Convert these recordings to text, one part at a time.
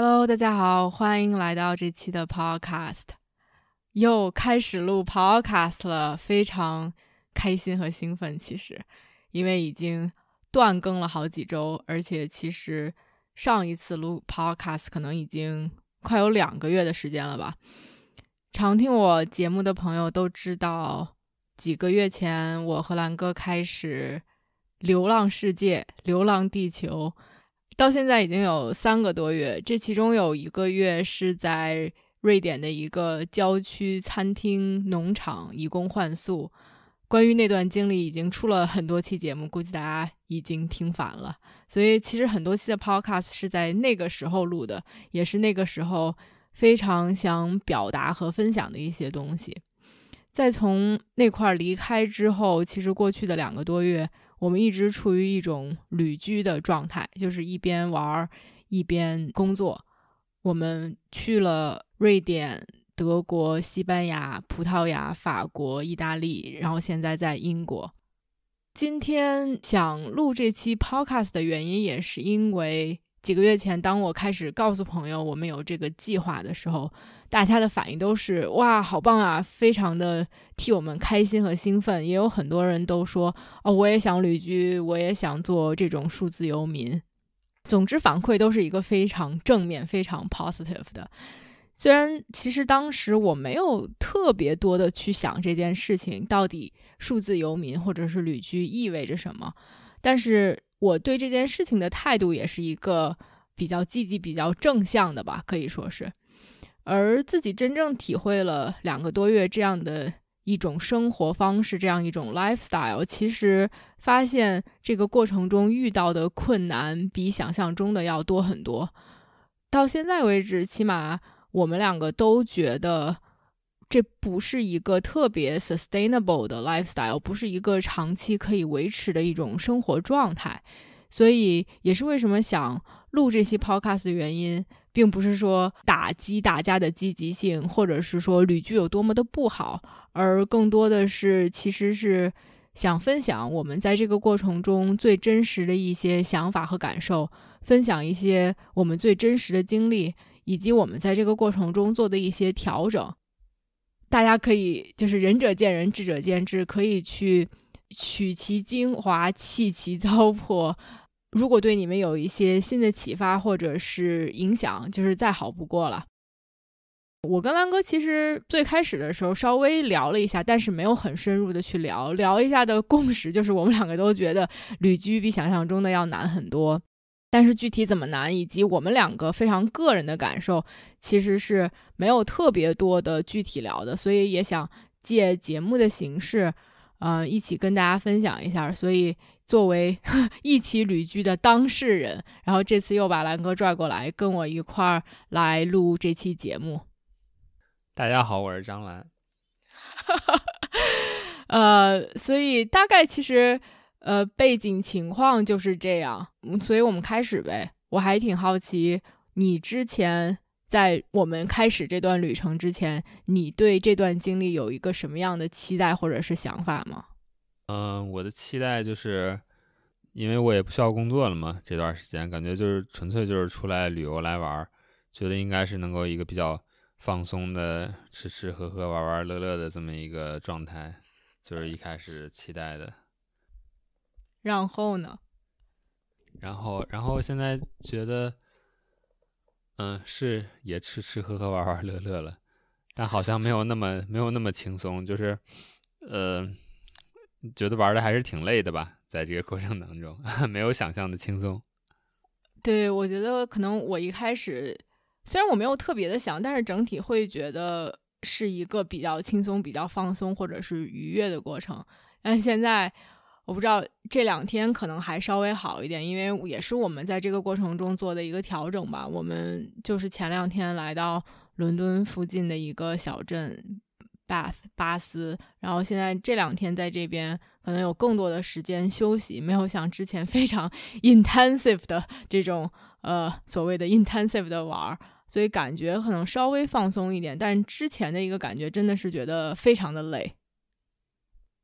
Hello，大家好，欢迎来到这期的 Podcast，又开始录 Podcast 了，非常开心和兴奋。其实，因为已经断更了好几周，而且其实上一次录 Podcast 可能已经快有两个月的时间了吧。常听我节目的朋友都知道，几个月前我和兰哥开始流浪世界，流浪地球。到现在已经有三个多月，这其中有一个月是在瑞典的一个郊区餐厅农场以工换宿。关于那段经历，已经出了很多期节目，估计大家已经听烦了。所以其实很多期的 podcast 是在那个时候录的，也是那个时候非常想表达和分享的一些东西。在从那块离开之后，其实过去的两个多月。我们一直处于一种旅居的状态，就是一边玩儿一边工作。我们去了瑞典、德国、西班牙、葡萄牙、法国、意大利，然后现在在英国。今天想录这期 podcast 的原因，也是因为。几个月前，当我开始告诉朋友我们有这个计划的时候，大家的反应都是“哇，好棒啊！”非常的替我们开心和兴奋。也有很多人都说：“哦，我也想旅居，我也想做这种数字游民。”总之，反馈都是一个非常正面、非常 positive 的。虽然其实当时我没有特别多的去想这件事情到底数字游民或者是旅居意味着什么，但是。我对这件事情的态度也是一个比较积极、比较正向的吧，可以说是。而自己真正体会了两个多月这样的一种生活方式，这样一种 lifestyle，其实发现这个过程中遇到的困难比想象中的要多很多。到现在为止，起码我们两个都觉得。这不是一个特别 sustainable 的 lifestyle，不是一个长期可以维持的一种生活状态，所以也是为什么想录这期 podcast 的原因，并不是说打击大家的积极性，或者是说旅居有多么的不好，而更多的是其实是想分享我们在这个过程中最真实的一些想法和感受，分享一些我们最真实的经历，以及我们在这个过程中做的一些调整。大家可以就是仁者见仁，智者见智，可以去取其精华，弃其糟粕。如果对你们有一些新的启发或者是影响，就是再好不过了。我跟兰哥其实最开始的时候稍微聊了一下，但是没有很深入的去聊。聊一下的共识就是，我们两个都觉得旅居比想象中的要难很多。但是具体怎么难，以及我们两个非常个人的感受，其实是没有特别多的具体聊的，所以也想借节目的形式，嗯，一起跟大家分享一下。所以作为 一起旅居的当事人，然后这次又把兰哥拽过来跟我一块儿来录这期节目。大家好，我是张兰。呃，所以大概其实。呃，背景情况就是这样，所以我们开始呗。我还挺好奇，你之前在我们开始这段旅程之前，你对这段经历有一个什么样的期待或者是想法吗？嗯，我的期待就是，因为我也不需要工作了嘛，这段时间感觉就是纯粹就是出来旅游来玩，觉得应该是能够一个比较放松的，吃吃喝喝玩玩乐乐的这么一个状态，就是一开始期待的。然后呢？然后，然后现在觉得，嗯，是也吃吃喝喝玩玩乐乐了，但好像没有那么没有那么轻松，就是，呃，觉得玩的还是挺累的吧，在这个过程当中，没有想象的轻松。对，我觉得可能我一开始虽然我没有特别的想，但是整体会觉得是一个比较轻松、比较放松或者是愉悦的过程。但现在。我不知道这两天可能还稍微好一点，因为也是我们在这个过程中做的一个调整吧。我们就是前两天来到伦敦附近的一个小镇 Bath 巴斯，然后现在这两天在这边可能有更多的时间休息，没有像之前非常 intensive 的这种呃所谓的 intensive 的玩儿，所以感觉可能稍微放松一点。但之前的一个感觉真的是觉得非常的累。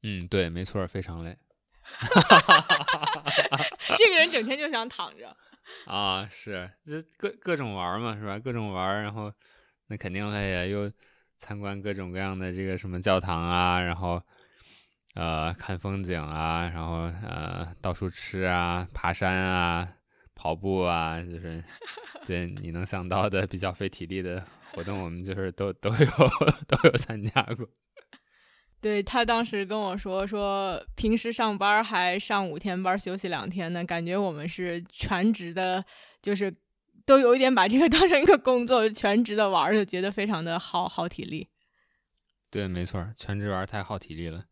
嗯，对，没错，非常累。哈 这个人整天就想躺着啊，是，这各各种玩嘛，是吧？各种玩，然后那肯定累呀，又参观各种各样的这个什么教堂啊，然后呃看风景啊，然后呃到处吃啊，爬山啊，跑步啊，就是对你能想到的比较费体力的活动，我们就是都都有 都有参加过。对他当时跟我说说，平时上班还上五天班，休息两天呢，感觉我们是全职的，就是都有一点把这个 当成一个工作，全职的玩，就觉得非常的耗耗体力。对，没错，全职玩太耗体力了，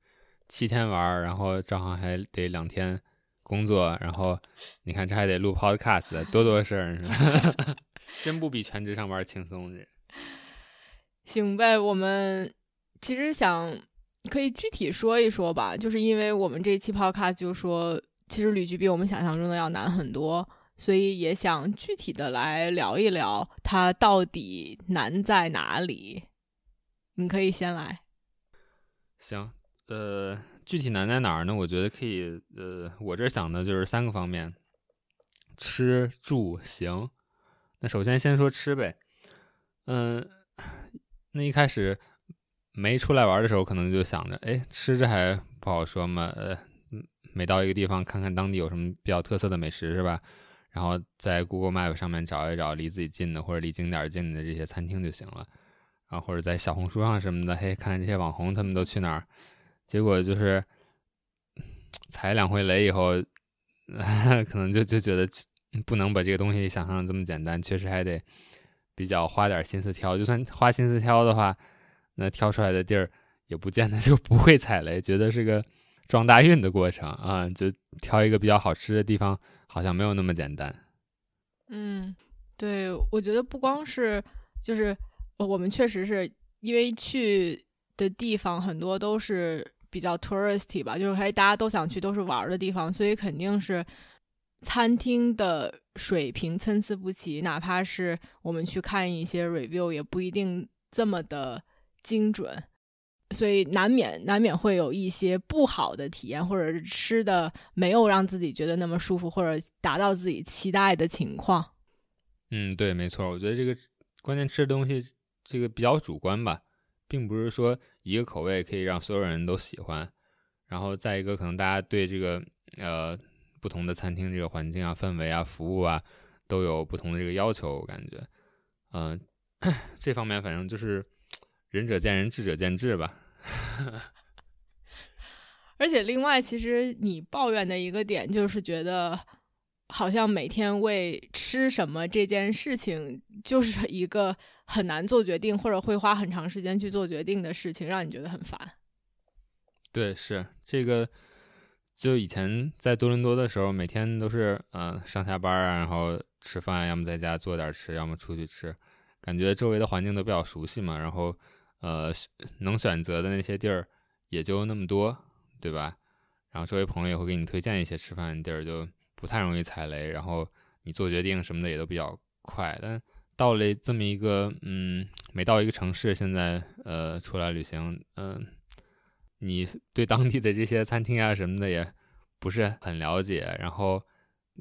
七天玩，然后正好还得两天工作，然后你看这还得录 podcast，多多事儿，真不比全职上班轻松。这行呗，我们其实想。可以具体说一说吧，就是因为我们这期 podcast 就说，其实旅居比我们想象中的要难很多，所以也想具体的来聊一聊它到底难在哪里。你可以先来。行，呃，具体难在哪儿呢？我觉得可以，呃，我这想的就是三个方面：吃、住、行。那首先先说吃呗，嗯，那一开始。没出来玩的时候，可能就想着，哎，吃着还不好说嘛。呃，每到一个地方，看看当地有什么比较特色的美食，是吧？然后在 Google Map 上面找一找离自己近的或者离景点近的这些餐厅就行了。然后或者在小红书上什么的，嘿，看看这些网红他们都去哪儿。结果就是踩两回雷以后，可能就就觉得不能把这个东西想象的这么简单，确实还得比较花点心思挑。就算花心思挑的话。那挑出来的地儿也不见得就不会踩雷，觉得是个撞大运的过程啊！就挑一个比较好吃的地方，好像没有那么简单。嗯，对，我觉得不光是就是我们确实是因为去的地方很多都是比较 touristy 吧，就是还大家都想去都是玩的地方，所以肯定是餐厅的水平参差不齐，哪怕是我们去看一些 review，也不一定这么的。精准，所以难免难免会有一些不好的体验，或者是吃的没有让自己觉得那么舒服，或者达到自己期待的情况。嗯，对，没错，我觉得这个关键吃的东西这个比较主观吧，并不是说一个口味可以让所有人都喜欢。然后再一个，可能大家对这个呃不同的餐厅这个环境啊、氛围啊、服务啊都有不同的这个要求，我感觉，嗯，这方面反正就是。仁者见仁，智者见智吧。而且，另外，其实你抱怨的一个点就是觉得，好像每天为吃什么这件事情，就是一个很难做决定，或者会花很长时间去做决定的事情，让你觉得很烦。对，是这个。就以前在多伦多的时候，每天都是嗯上下班啊，然后吃饭，要么在家做点吃，要么出去吃，感觉周围的环境都比较熟悉嘛，然后。呃，能选择的那些地儿也就那么多，对吧？然后周围朋友也会给你推荐一些吃饭的地儿，就不太容易踩雷。然后你做决定什么的也都比较快。但到了这么一个，嗯，每到一个城市，现在呃出来旅行，嗯，你对当地的这些餐厅啊什么的也不是很了解。然后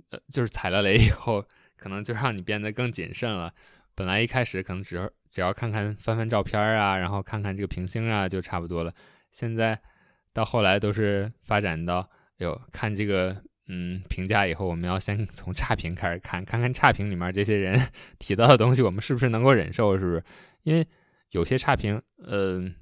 呃，就是踩了雷以后，可能就让你变得更谨慎了。本来一开始可能只要只要看看翻翻照片啊，然后看看这个评星啊，就差不多了。现在到后来都是发展到，哟，看这个嗯评价以后，我们要先从差评开始看，看看差评里面这些人 提到的东西，我们是不是能够忍受，是不是？因为有些差评，嗯，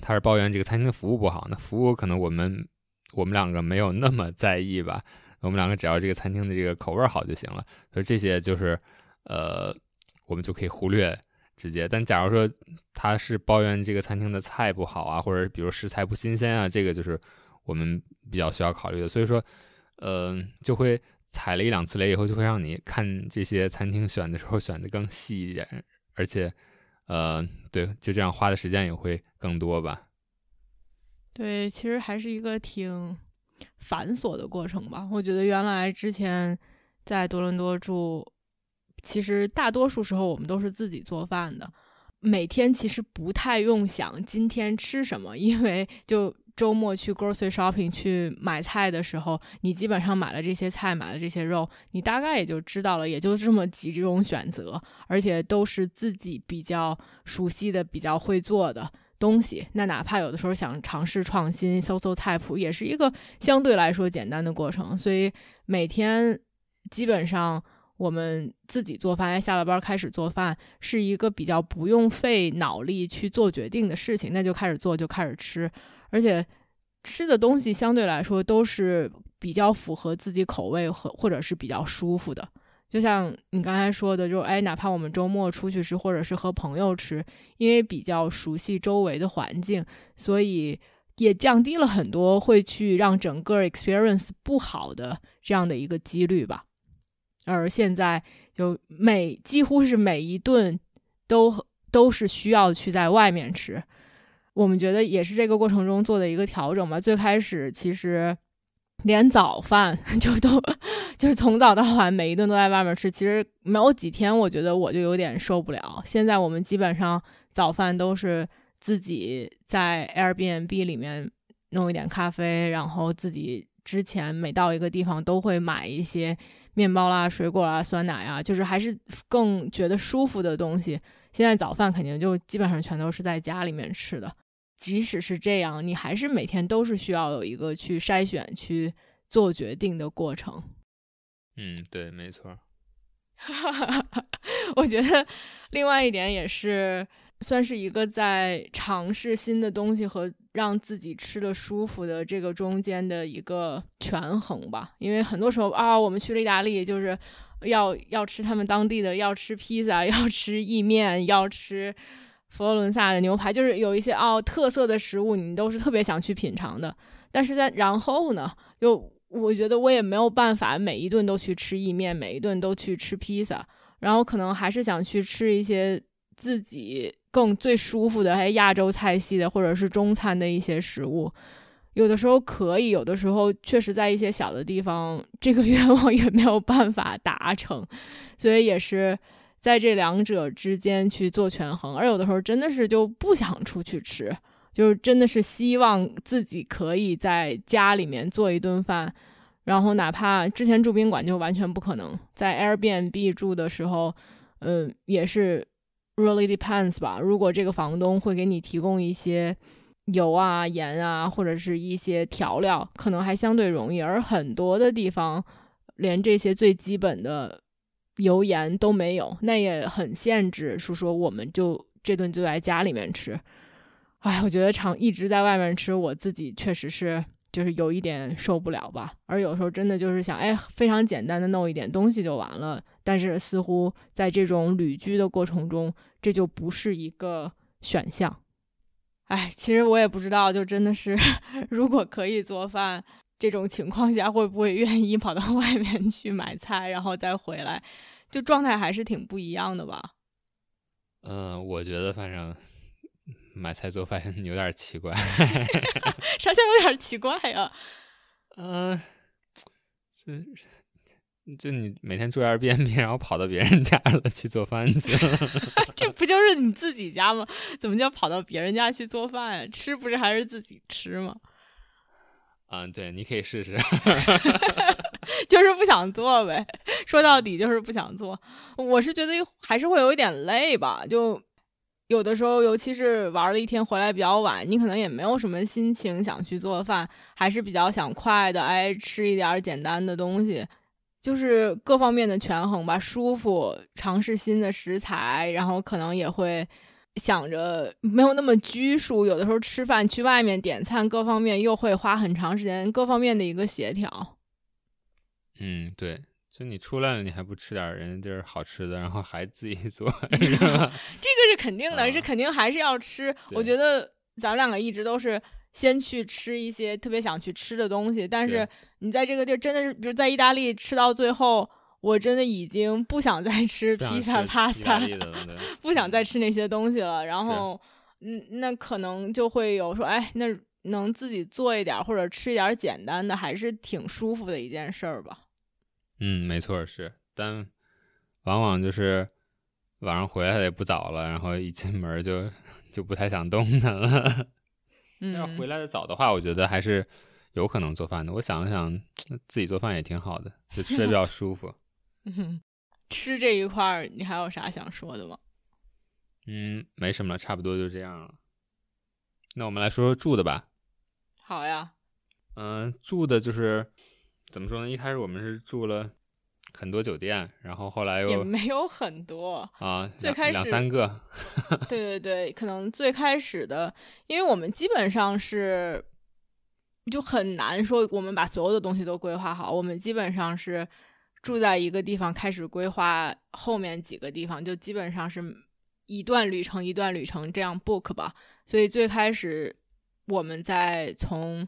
他是抱怨这个餐厅的服务不好，那服务可能我们我们两个没有那么在意吧，我们两个只要这个餐厅的这个口味好就行了。所以这些就是呃。我们就可以忽略直接，但假如说他是抱怨这个餐厅的菜不好啊，或者比如食材不新鲜啊，这个就是我们比较需要考虑的。所以说，呃，就会踩了一两次雷以后，就会让你看这些餐厅选的时候选的更细一点，而且，呃，对，就这样花的时间也会更多吧。对，其实还是一个挺繁琐的过程吧。我觉得原来之前在多伦多住，其实大多数时候我们都是自己做饭的，每天其实不太用想今天吃什么，因为就周末去 grocery shopping 去买菜的时候，你基本上买了这些菜，买了这些肉，你大概也就知道了，也就这么几种选择，而且都是自己比较熟悉的、比较会做的。东西，那哪怕有的时候想尝试创新，搜搜菜谱，也是一个相对来说简单的过程。所以每天基本上我们自己做饭，下了班开始做饭，是一个比较不用费脑力去做决定的事情。那就开始做，就开始吃，而且吃的东西相对来说都是比较符合自己口味和或者是比较舒服的。就像你刚才说的，就哎，哪怕我们周末出去吃，或者是和朋友吃，因为比较熟悉周围的环境，所以也降低了很多会去让整个 experience 不好的这样的一个几率吧。而现在就每几乎是每一顿都都是需要去在外面吃，我们觉得也是这个过程中做的一个调整吧。最开始其实。连早饭 就都就是从早到晚每一顿都在外面吃，其实没有几天，我觉得我就有点受不了。现在我们基本上早饭都是自己在 Airbnb 里面弄一点咖啡，然后自己之前每到一个地方都会买一些面包啦、水果啊、酸奶啊，就是还是更觉得舒服的东西。现在早饭肯定就基本上全都是在家里面吃的。即使是这样，你还是每天都是需要有一个去筛选、去做决定的过程。嗯，对，没错。我觉得另外一点也是算是一个在尝试新的东西和让自己吃的舒服的这个中间的一个权衡吧。因为很多时候啊，我们去了意大利，就是要要吃他们当地的，要吃披萨，要吃意面，要吃。佛罗伦萨的牛排就是有一些哦特色的食物，你都是特别想去品尝的。但是在然后呢，又我觉得我也没有办法每一顿都去吃意面，每一顿都去吃披萨。然后可能还是想去吃一些自己更最舒服的，还亚洲菜系的，或者是中餐的一些食物。有的时候可以，有的时候确实在一些小的地方，这个愿望也没有办法达成，所以也是。在这两者之间去做权衡，而有的时候真的是就不想出去吃，就是真的是希望自己可以在家里面做一顿饭，然后哪怕之前住宾馆就完全不可能，在 Airbnb 住的时候，嗯，也是 really depends 吧。如果这个房东会给你提供一些油啊、盐啊，或者是一些调料，可能还相对容易，而很多的地方连这些最基本的。油盐都没有，那也很限制。是说我们就这顿就在家里面吃。哎，我觉得常一直在外面吃，我自己确实是就是有一点受不了吧。而有时候真的就是想，哎，非常简单的弄一点东西就完了。但是似乎在这种旅居的过程中，这就不是一个选项。哎，其实我也不知道，就真的是 如果可以做饭。这种情况下会不会愿意跑到外面去买菜，然后再回来？就状态还是挺不一样的吧？嗯，我觉得反正买菜做饭 有点奇怪。啥叫有点奇怪呀？嗯，就就你每天住 Airbnb，然后跑到别人家了去做饭去了。这不就是你自己家吗？怎么叫跑到别人家去做饭呀？吃不是还是自己吃吗？嗯，对，你可以试试，就是不想做呗。说到底就是不想做。我是觉得还是会有一点累吧，就有的时候，尤其是玩了一天回来比较晚，你可能也没有什么心情想去做饭，还是比较想快的，哎，吃一点简单的东西，就是各方面的权衡吧，舒服，尝试新的食材，然后可能也会。想着没有那么拘束，有的时候吃饭去外面点餐，各方面又会花很长时间，各方面的一个协调。嗯，对，就你出来了，你还不吃点人家地儿好吃的，然后还自己做，这个是肯定的，是肯定还是要吃。我觉得咱们两个一直都是先去吃一些特别想去吃的东西，但是对你在这个地儿真的是，比如在意大利吃到最后，我真的已经不想再吃披萨、吃帕萨，不想再嗯吃那些东西了。然后，嗯，那可能就会有说，哎，那能自己做一点儿或者吃一点儿简单的，还是挺舒服的一件事儿吧。嗯，没错是，但往往就是晚上回来的也不早了，然后一进门就 就不太想动弹了。要嗯，回来的早的话，我觉得还是有可能做饭的。我想了想，自己做饭也挺好的，就吃的比 较舒服。嗯 吃这一块儿，你还有啥想说的吗？嗯，没什么了，差不多就这样了。那我们来说说住的吧。好呀，嗯、住的就是怎么说呢？一开始我们是住了很多酒店，然后后来又也没有很多。啊最开始两三个，对 对对，可能最开始的，因为我们基本上是就很难说我们把所有的东西都规划好，我们基本上是住在一个地方开始规划后面几个地方，就基本上是一段旅程一段旅程这样 book 吧。所以最开始我们在从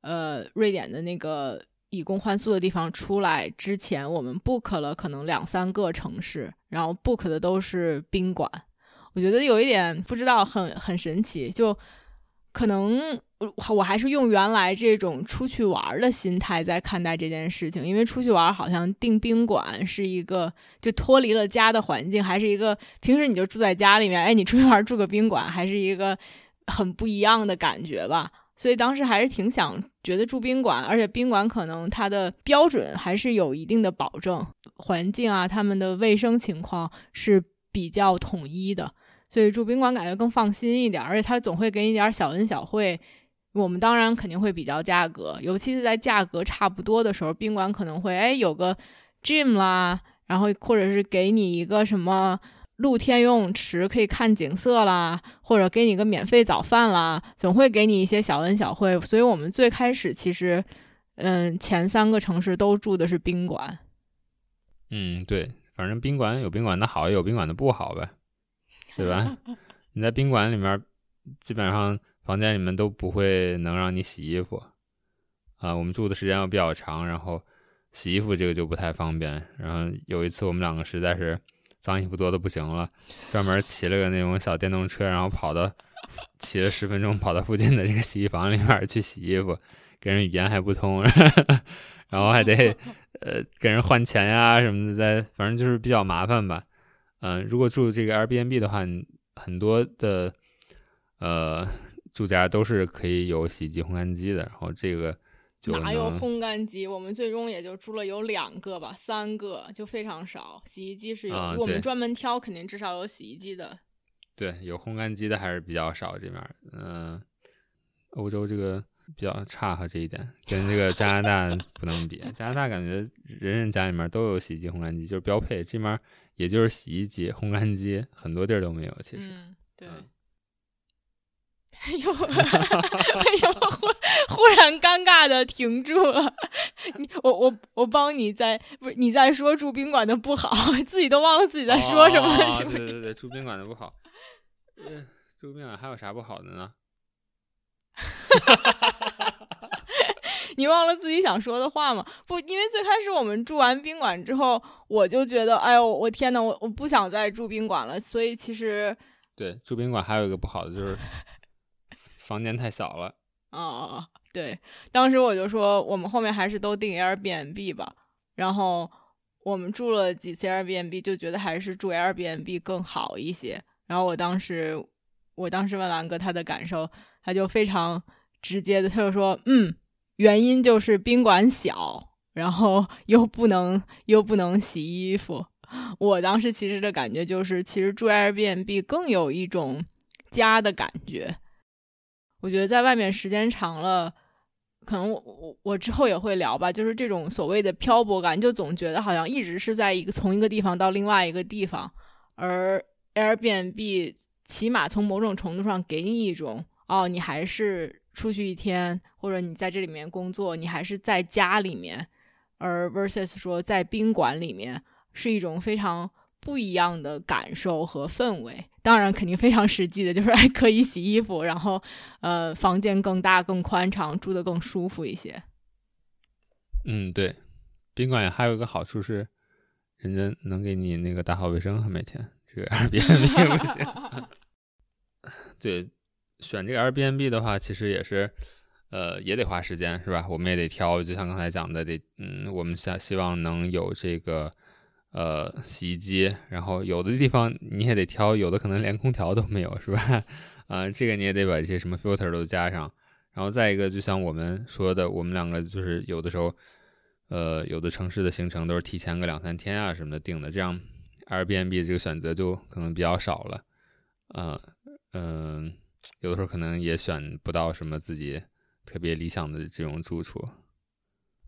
呃瑞典的那个以工换宿的地方出来之前，我们 book 了可能两三个城市，然后 book 的都是宾馆。我觉得有一点不知道很很神奇，就可能我我还是用原来这种出去玩的心态在看待这件事情，因为出去玩好像订宾馆是一个就脱离了家的环境，还是一个平时你就住在家里面，哎，你出去玩住个宾馆，还是一个很不一样的感觉吧。所以当时还是挺想觉得住宾馆，而且宾馆可能它的标准还是有一定的保证，环境啊，他们的卫生情况是比较统一的，所以住宾馆感觉更放心一点，而且他总会给你点小恩小惠。我们当然肯定会比较价格，尤其是在价格差不多的时候，宾馆可能会哎有个 gym 啦，然后或者是给你一个什么露天游泳池可以看景色啦，或者给你个免费早饭啦，总会给你一些小恩小惠。所以我们最开始其实，嗯，前三个城市都住的是宾馆。嗯，对，反正宾馆有宾馆的好，也有宾馆的不好呗，对吧？你在宾馆里面，基本上房间里面都不会能让你洗衣服啊。我们住的时间又比较长，然后洗衣服这个就不太方便。然后有一次我们两个实在是脏衣服多的不行了，专门骑了个那种小电动车，然后跑到骑了十分钟跑到附近的这个洗衣房里面去洗衣服，跟人语言还不通，然后还得呃跟人换钱呀什么的，在反正就是比较麻烦吧。嗯、如果住这个 Airbnb 的话，很多的呃住家都是可以有洗衣机、烘干机的，然后这个就哪有烘干机？我们最终也就住了有两个吧，三个就非常少。洗衣机是有，我们专门挑，肯定至少有洗衣机的。对有烘干机的还是比较少这边儿。嗯、欧洲这个比较差哈这一点，跟这个加拿大 不能比。加拿大感觉人人家里面都有洗衣机、烘干机，就是标配。这边儿也就是洗衣机、烘干机，很多地儿都没有。其实，嗯，对。嗯 又为什么忽忽然尴尬的停住了？你我我我帮你在不是你在说住宾馆的不好，自己都忘了自己在说什么了，哦是不是？对对对，住宾馆的不好。呃，住宾馆还有啥不好的呢？你忘了自己想说的话吗？不，因为最开始我们住完宾馆之后，我就觉得，哎呦，我天呐，我我不想再住宾馆了。所以其实，对，住宾馆还有一个不好的就是 房间太小了。啊、对，当时我就说，我们后面还是都订 Airbnb 吧。然后我们住了几次 Airbnb，就觉得还是住 Airbnb 更好一些。然后我当时，我当时问兰哥他的感受，他就非常直接的，他就说，嗯，原因就是宾馆小，然后又不能 又不能洗衣服。我当时其实的感觉就是，其实住 Airbnb 更有一种家的感觉。我觉得在外面时间长了，可能我我之后也会聊吧，就是这种所谓的漂泊感，就总觉得好像一直是在一个从一个地方到另外一个地方，而 Airbnb 起码从某种程度上给你一种哦，你还是出去一天，或者你在这里面工作，你还是在家里面，而 versus 说在宾馆里面是一种非常不一样的感受和氛围。当然，肯定非常实际的，就是还，可以洗衣服，然后呃，房间更大、更宽敞，住的更舒服一些。嗯，对，宾馆还有一个好处是，人家能给你那个打扫卫生，每天这个 Airbnb 不行。对，选这个 Airbnb 的话，其实也是。呃，也得花时间，是吧？我们也得挑，就像刚才讲的，得，嗯，我们想希望能有这个，呃，洗衣机，然后有的地方你也得挑，有的可能连空调都没有，是吧？啊，这个你也得把这些什么 filter 都加上，然后再一个，就像我们说的，我们两个就是有的时候，呃，有的城市的行程都是提前个两三天啊什么的定的，这样 Airbnb 这个选择就可能比较少了，嗯嗯，有的时候可能也选不到什么自己。特别理想的这种住处，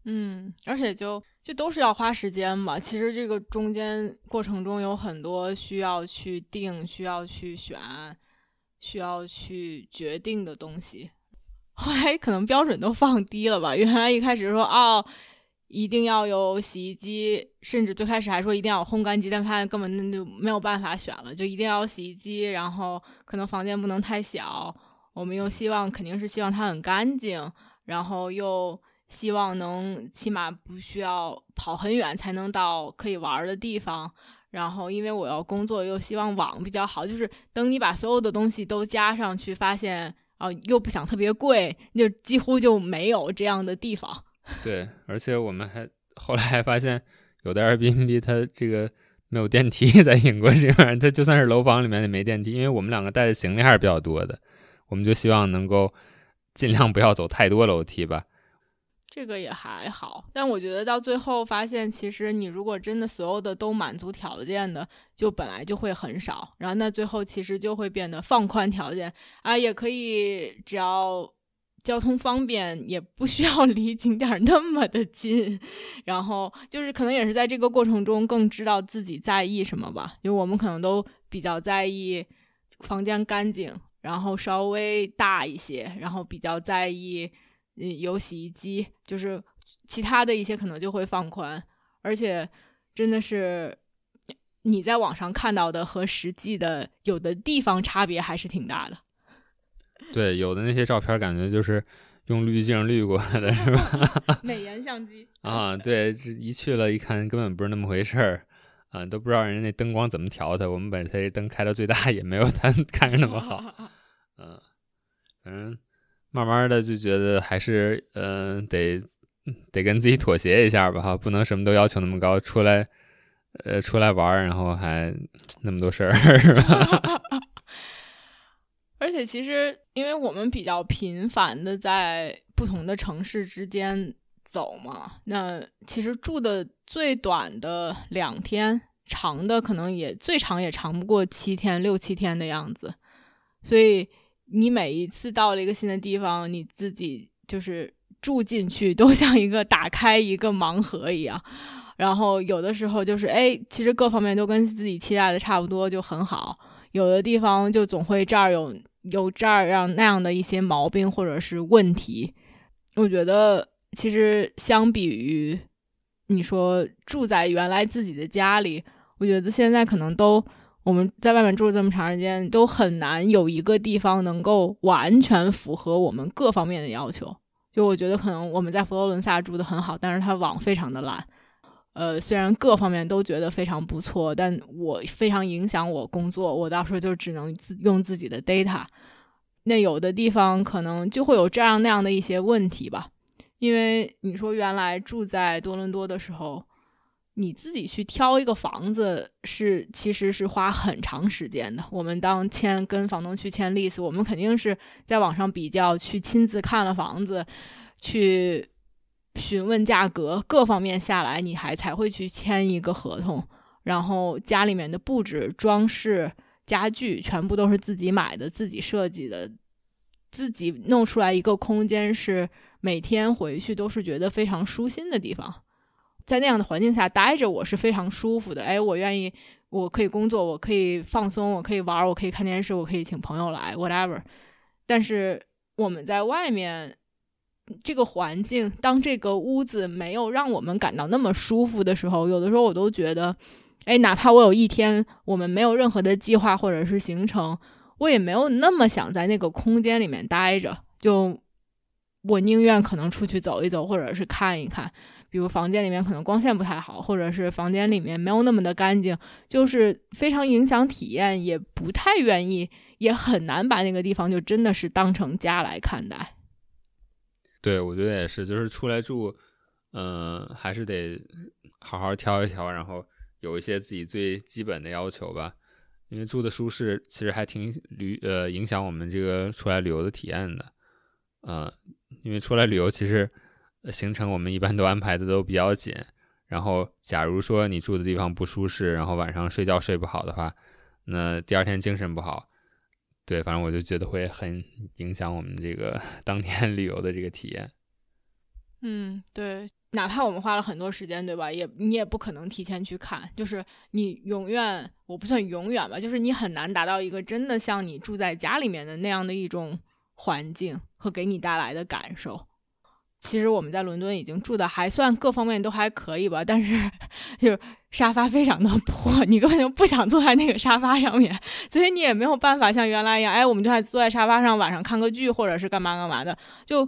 嗯，而且就就都是要花时间嘛。其实这个中间过程中有很多需要去定、需要去选、需要去决定的东西。后来可能标准都放低了吧？原来一开始说哦，一定要有洗衣机，甚至最开始还说一定要有烘干机，但发现根本就没有办法选了，就一定要有洗衣机，然后可能房间不能太小。我们又希望肯定是希望它很干净，然后又希望能起码不需要跑很远才能到可以玩的地方。然后因为我要工作，又希望网比较好。就是等你把所有的东西都加上去，发现啊，又不想特别贵，就几乎就没有这样的地方。对，而且我们还后来还发现，有的 Airbnb 它这个没有电梯在英国这边，它就算是楼房里面也没电梯，因为我们两个带的行李还是比较多的。我们就希望能够尽量不要走太多楼梯吧。这个也还好，但我觉得到最后发现，其实你如果真的所有的都满足条件的，就本来就会很少。然后那最后其实就会变得放宽条件啊，也可以只要交通方便，也不需要离景点那么的近。然后就是可能也是在这个过程中更知道自己在意什么吧。因为我们可能都比较在意房间干净。然后稍微大一些，然后比较在意，嗯，有洗衣机，就是其他的一些可能就会放宽，而且真的是你在网上看到的和实际的有的地方差别还是挺大的。对，有的那些照片感觉就是用滤镜滤过来的，是吧？美颜相机啊，对，这一去了，一看根本不是那么回事儿。啊，都不知道人家那灯光怎么调的。我们把这灯开到最大，也没有咱看着那么好。嗯，反正慢慢的就觉得还是，嗯，得得跟自己妥协一下吧，哈，不能什么都要求那么高。出来，呃，出来玩，然后还那么多事儿，是吧？而且其实，因为我们比较频繁的在不同的城市之间。走嘛，那其实住的最短的两天，长的可能也最长也长不过七天六七天的样子。所以你每一次到了一个新的地方，你自己就是住进去，都 像一个打开一个盲盒一样。然后有的时候就是哎，其实各方面都跟自己期待的差不多，就很好。有的地方就总会这儿有有这儿让那样的一些毛病或者是问题，我觉得。其实相比于你说住在原来自己的家里，我觉得现在可能都我们在外面住这么长时间，都很难有一个地方能够完全符合我们各方面的要求。就我觉得可能我们在佛罗伦萨住的很好，但是它网非常的烂。呃，虽然各方面都觉得非常不错，但我非常影响我工作，我到时候就只能自用自己的 data。那有的地方可能就会有这样那样的一些问题吧。因为你说原来住在多伦多的时候，你自己去挑一个房子是其实是花很长时间的。我们当签跟房东去签 lease，我们肯定是在网上比较，去亲自看了房子，去询问价格，各方面下来，你还才会去签一个合同。然后家里面的布置、装饰、家具全部都是自己买的、自己设计的。自己弄出来一个空间，是每天回去都是觉得非常舒心的地方，在那样的环境下待着，我是非常舒服的。哎，我愿意，我可以工作，我可以放松，我可以玩，我可以看电视，我可以请朋友来，whatever。但是我们在外面这个环境，当这个屋子没有让我们感到那么舒服的时候，有的时候我都觉得，哎，哪怕我有一天我们没有任何的计划或者是行程，我也没有那么想在那个空间里面待着，就我宁愿可能出去走一走，或者是看一看。比如房间里面可能光线不太好，或者是房间里面没有那么的干净，就是非常影响体验，也不太愿意，也很难把那个地方就真的是当成家来看待。对，我觉得也是，就是出来住，嗯，还是得好好挑一挑，然后有一些自己最基本的要求吧。因为住的舒适，其实还挺旅呃影响我们这个出来旅游的体验的。嗯，因为出来旅游其实行程我们一般都安排的都比较紧，然后假如说你住的地方不舒适，然后晚上睡觉睡不好的话，那第二天精神不好。对，反正我就觉得会很影响我们这个 当天旅游的这个体验。嗯，对，哪怕我们花了很多时间，对吧？也你也不可能提前去看，就是你永远，我不算永远吧，就是你很难达到一个真的像你住在家里面的那样的一种环境和给你带来的感受。其实我们在伦敦已经住的还算各方面都还可以吧，但是就是沙发非常的破，你根本就不想坐在那个沙发上面，所以你也没有办法像原来一样，哎，我们就还坐在沙发上晚上看个剧或者是干嘛干嘛的，就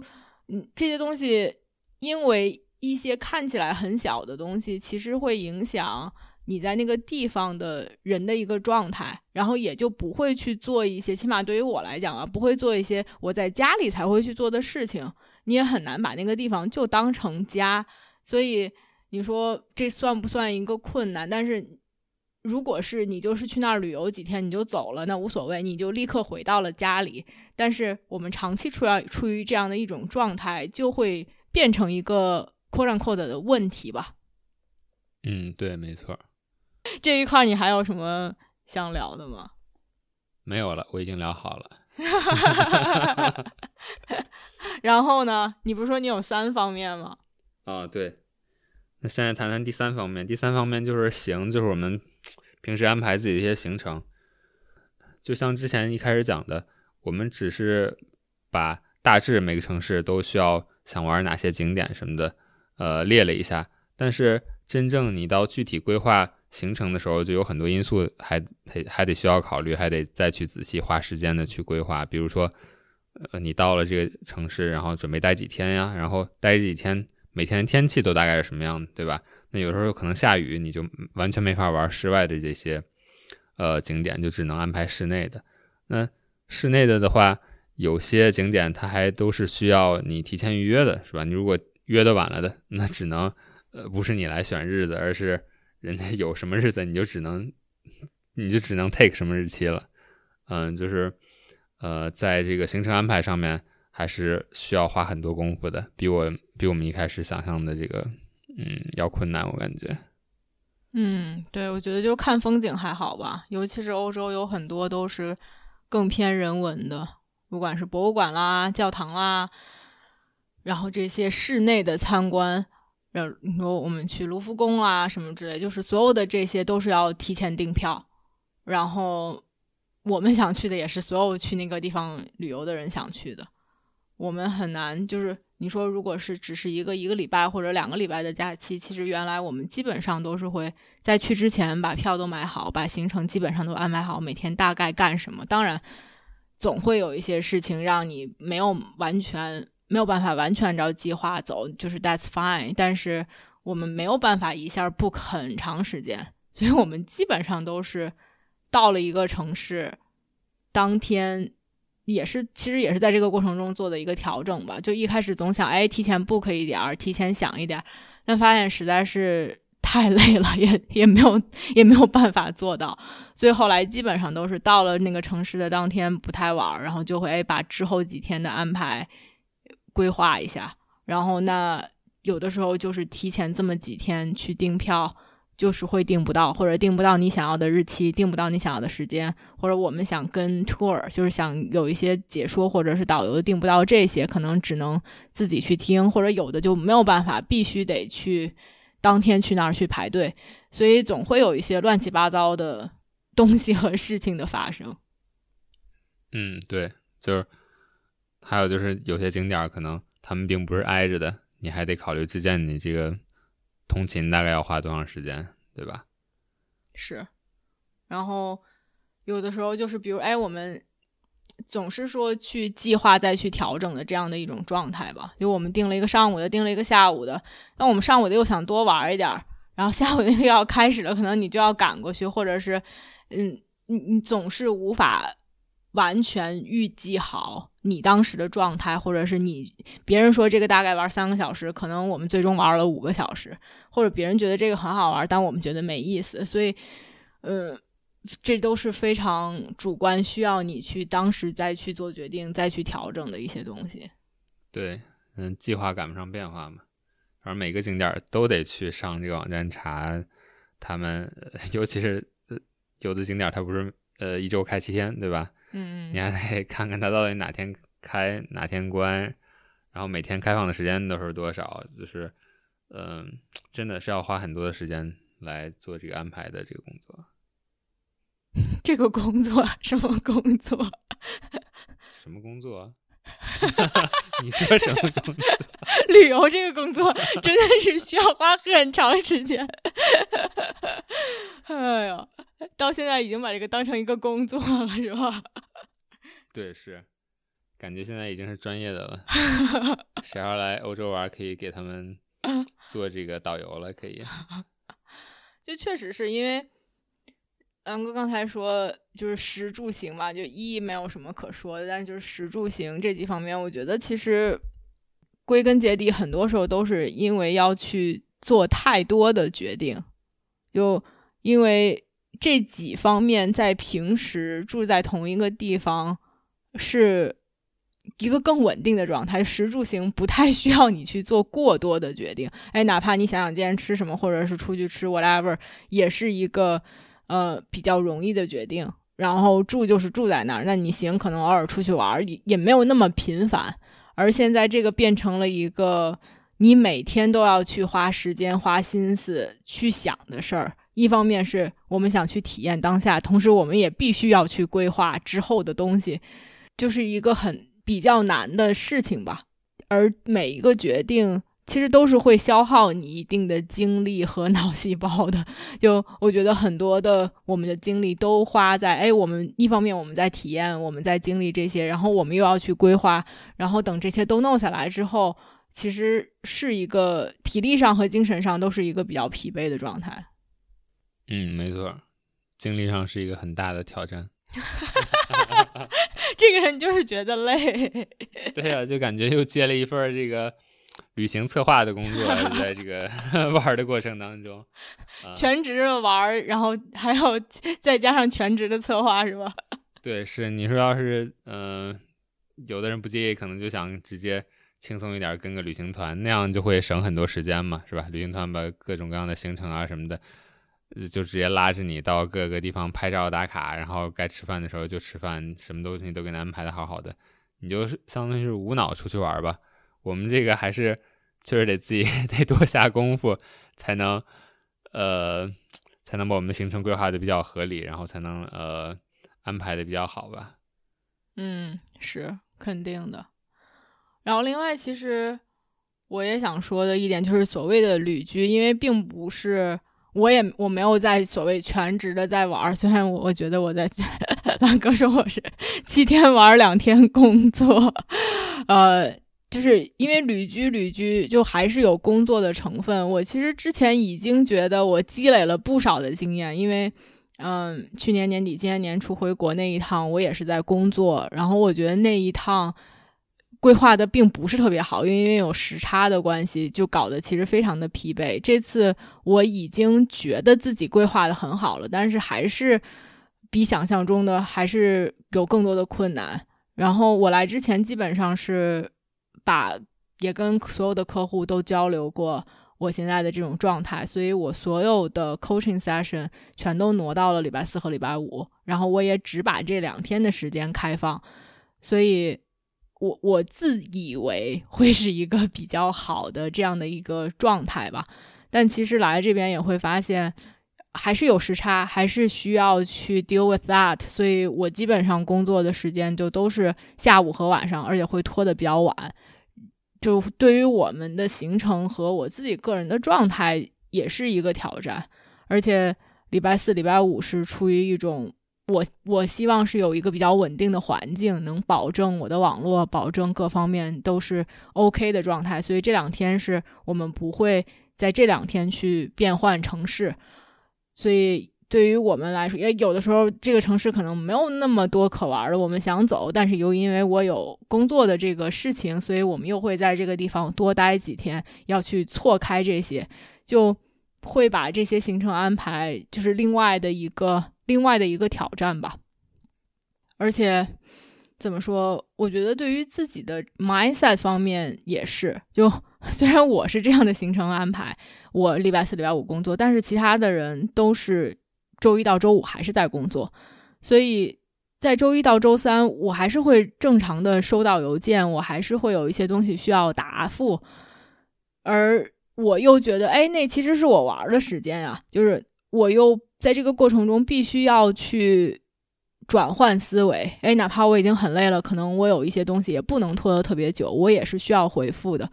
嗯这些东西，因为一些看起来很小的东西，其实会影响你在那个地方的人的一个状态，然后也就不会去做一些，起码对于我来讲啊，不会做一些我在家里才会去做的事情。你也很难把那个地方就当成家，所以你说这算不算一个困难？但是，如果是你就是去那儿旅游几天你就走了，那无所谓，你就立刻回到了家里。但是我们长期处要处于这样的一种状态，就会变成一个扩展扩的的问题吧。嗯，对，没错。这一块你还有什么想聊的吗？没有了，我已经聊好了。哈 然后呢？你不是说你有三方面吗？啊，对。那现在谈谈第三方面。第三方面就是行，就是我们平时安排自己的一些行程。就像之前一开始讲的，我们只是把大致每个城市都需要想玩哪些景点什么的，呃，列了一下。但是真正你到具体规划行程的时候，就有很多因素还还还得需要考虑，还得再去仔细花时间的去规划，比如说。呃，你到了这个城市，然后准备待几天呀？然后待几天，每天天气都大概是什么样，对吧？那有时候可能下雨，你就完全没法玩室外的这些呃景点，就只能安排室内的。那室内的的话，有些景点它还都是需要你提前预约的，是吧？你如果约的晚了的，那只能呃不是你来选日子，而是人家有什么日子，你就只能你就只能 take 什么日期了。嗯，就是。呃，在这个行程安排上面，还是需要花很多功夫的，比我比我们一开始想象的这个，嗯，要困难，我感觉。嗯，对，我觉得就看风景还好吧，尤其是欧洲有很多都是更偏人文的，不管是博物馆啦、教堂啦，然后这些室内的参观，然后你说我们去卢浮宫啊什么之类，就是所有的这些都是要提前订票，然后。我们想去的也是所有去那个地方旅游的人想去的。我们很难，就是你说，如果是只是一个一个礼拜或者两个礼拜的假期，其实原来我们基本上都是会在去之前把票都买好，把行程基本上都安排好，每天大概干什么。当然，总会有一些事情让你没有完全没有办法完全按照计划走，就是 that's fine。但是我们没有办法一下 book 很长时间，所以我们基本上都是。到了一个城市，当天也是，其实也是在这个过程中做的一个调整吧。就一开始总想，哎，提前 book 一点儿，提前想一点儿，但发现实在是太累了，也也没有也没有办法做到。所以后来基本上都是到了那个城市的当天不太晚，然后就会哎把之后几天的安排规划一下。然后那有的时候就是提前这么几天去订票。就是会订不到，或者订不到你想要的日期，订不到你想要的时间，或者我们想跟 tour，就是想有一些解说或者是导游订不到这些，可能只能自己去听，或者有的就没有办法，必须得去当天去那儿去排队，所以总会有一些乱七八糟的东西和事情的发生。嗯，对，就是还有就是有些景点可能他们并不是挨着的，你还得考虑之间你这个。通勤大概要花多长时间，对吧？是，然后有的时候就是比如哎，我们总是说去计划再去调整的这样的一种状态吧。就我们定了一个上午的，定了一个下午的，那我们上午的又想多玩一点，然后下午那个要开始了，可能你就要赶过去，或者是嗯，你你总是无法完全预计好你当时的状态，或者是你别人说这个大概玩三个小时，可能我们最终玩了五个小时。或者别人觉得这个很好玩，但我们觉得没意思，所以，呃，这都是非常主观，需要你去当时再去做决定、再去调整的一些东西。对，嗯，计划赶不上变化嘛，而每个景点都得去上这个网站查，他们 尤其是有的景点它不是呃一周开七天，对吧？嗯嗯，你还得看看它到底哪天开哪天关，然后每天开放的时间都是多少，就是。嗯，真的是要花很多的时间来做这个安排的这个工作。这个工作什么工作？什么工作？你说什么工作？旅游这个工作真的是需要花很长时间。哎呀，到现在已经把这个当成一个工作了，是吧？对，是，感觉现在已经是专业的了。谁要来欧洲玩，可以给他们。做这个导游了，可以。就确实是因为，杨哥刚才说就是食住行嘛，就一没有什么可说的，但是就是食住行这几方面，我觉得其实归根结底，很多时候都是因为要去做太多的决定，就因为这几方面在平时住在同一个地方是。一个更稳定的状态，食住行不太需要你去做过多的决定。哎，哪怕你想想今天吃什么，或者是出去吃 whatever，也是一个呃比较容易的决定。然后住就是住在那儿，那你行，可能偶尔出去玩也也没有那么频繁。而现在这个变成了一个你每天都要去花时间、花心思去想的事儿。一方面是我们想去体验当下，同时我们也必须要去规划之后的东西，就是一个很。比较难的事情吧，而每一个决定其实都是会消耗你一定的精力和脑细胞的。就我觉得很多的我们的精力都花在，哎，我们一方面我们在体验，我们在经历这些，然后我们又要去规划，然后等这些都弄下来之后，其实是一个体力上和精神上都是一个比较疲惫的状态。嗯，没错，精力上是一个很大的挑战。这个人就是觉得累，对呀，就感觉又接了一份这个旅行策划的工作，在这个 玩的过程当中，全职的玩，然后还有 再加上全职的策划，是吧？对，是你说要是嗯，有的人不介意，可能就想直接轻松一点，跟个旅行团，那样就会省很多时间嘛，是吧？旅行团把各种各样的行程啊什么的。就直接拉着你到各个地方拍照打卡，然后该吃饭的时候就吃饭，什么东西都给你安排的好好的，你就相当于是无脑出去玩吧。我们这个还是确实得自己 得多下功夫，才能呃才能把我们的行程规划的比较合理，然后才能呃安排的比较好吧。嗯，是肯定的。然后另外，其实我也想说的一点就是，所谓的旅居，因为并不是。我也我没有在所谓全职的在玩儿，虽然我觉得我在，兰哥说我是七天玩两天工作，呃，就是因为旅居旅居就还是有工作的成分。我其实之前已经觉得我积累了不少的经验，因为嗯，去年年底今年年初回国那一趟，我也是在工作，然后我觉得那一趟。规划的并不是特别好，因为因为有时差的关系，就搞得其实非常的疲惫。这次我已经觉得自己规划的很好了，但是还是比想象中的还是有更多的困难。然后我来之前基本上是把也跟所有的客户都交流过我现在的这种状态，所以我所有的 coaching session 全都挪到了礼拜四和礼拜五，然后我也只把这两天的时间开放，所以。我我自以为会是一个比较好的这样的一个状态吧，但其实来这边也会发现，还是有时差，还是需要去 deal with that。所以我基本上工作的时间就都是下午和晚上，而且会拖得比较晚。就对于我们的行程和我自己个人的状态，也是一个挑战。而且礼拜四、礼拜五是出于一种我我希望是有一个比较稳定的环境，能保证我的网络，保证各方面都是 OK 的状态。所以这两天是我们不会在这两天去变换城市，所以。对于我们来说，也有的时候这个城市可能没有那么多可玩的，我们想走，但是又因为我有工作的这个事情，所以我们又会在这个地方多待几天，要去错开这些，就会把这些行程安排，就是另外的一个另外的一个挑战吧。而且怎么说，我觉得对于自己的 mindset 方面也是，就 虽然我是这样的行程安排，我礼拜四、礼拜五工作，但是其他的人都是。周一到周五还是在工作，所以在周一到周三，我还是会正常的收到邮件，我还是会有一些东西需要答复，而我又觉得，哎，那其实是我玩的时间呀，就是我又在这个过程中必须要去转换思维，哎，哪怕我已经很累了，可能我有一些东西也不能拖得特别久，我也是需要回复的。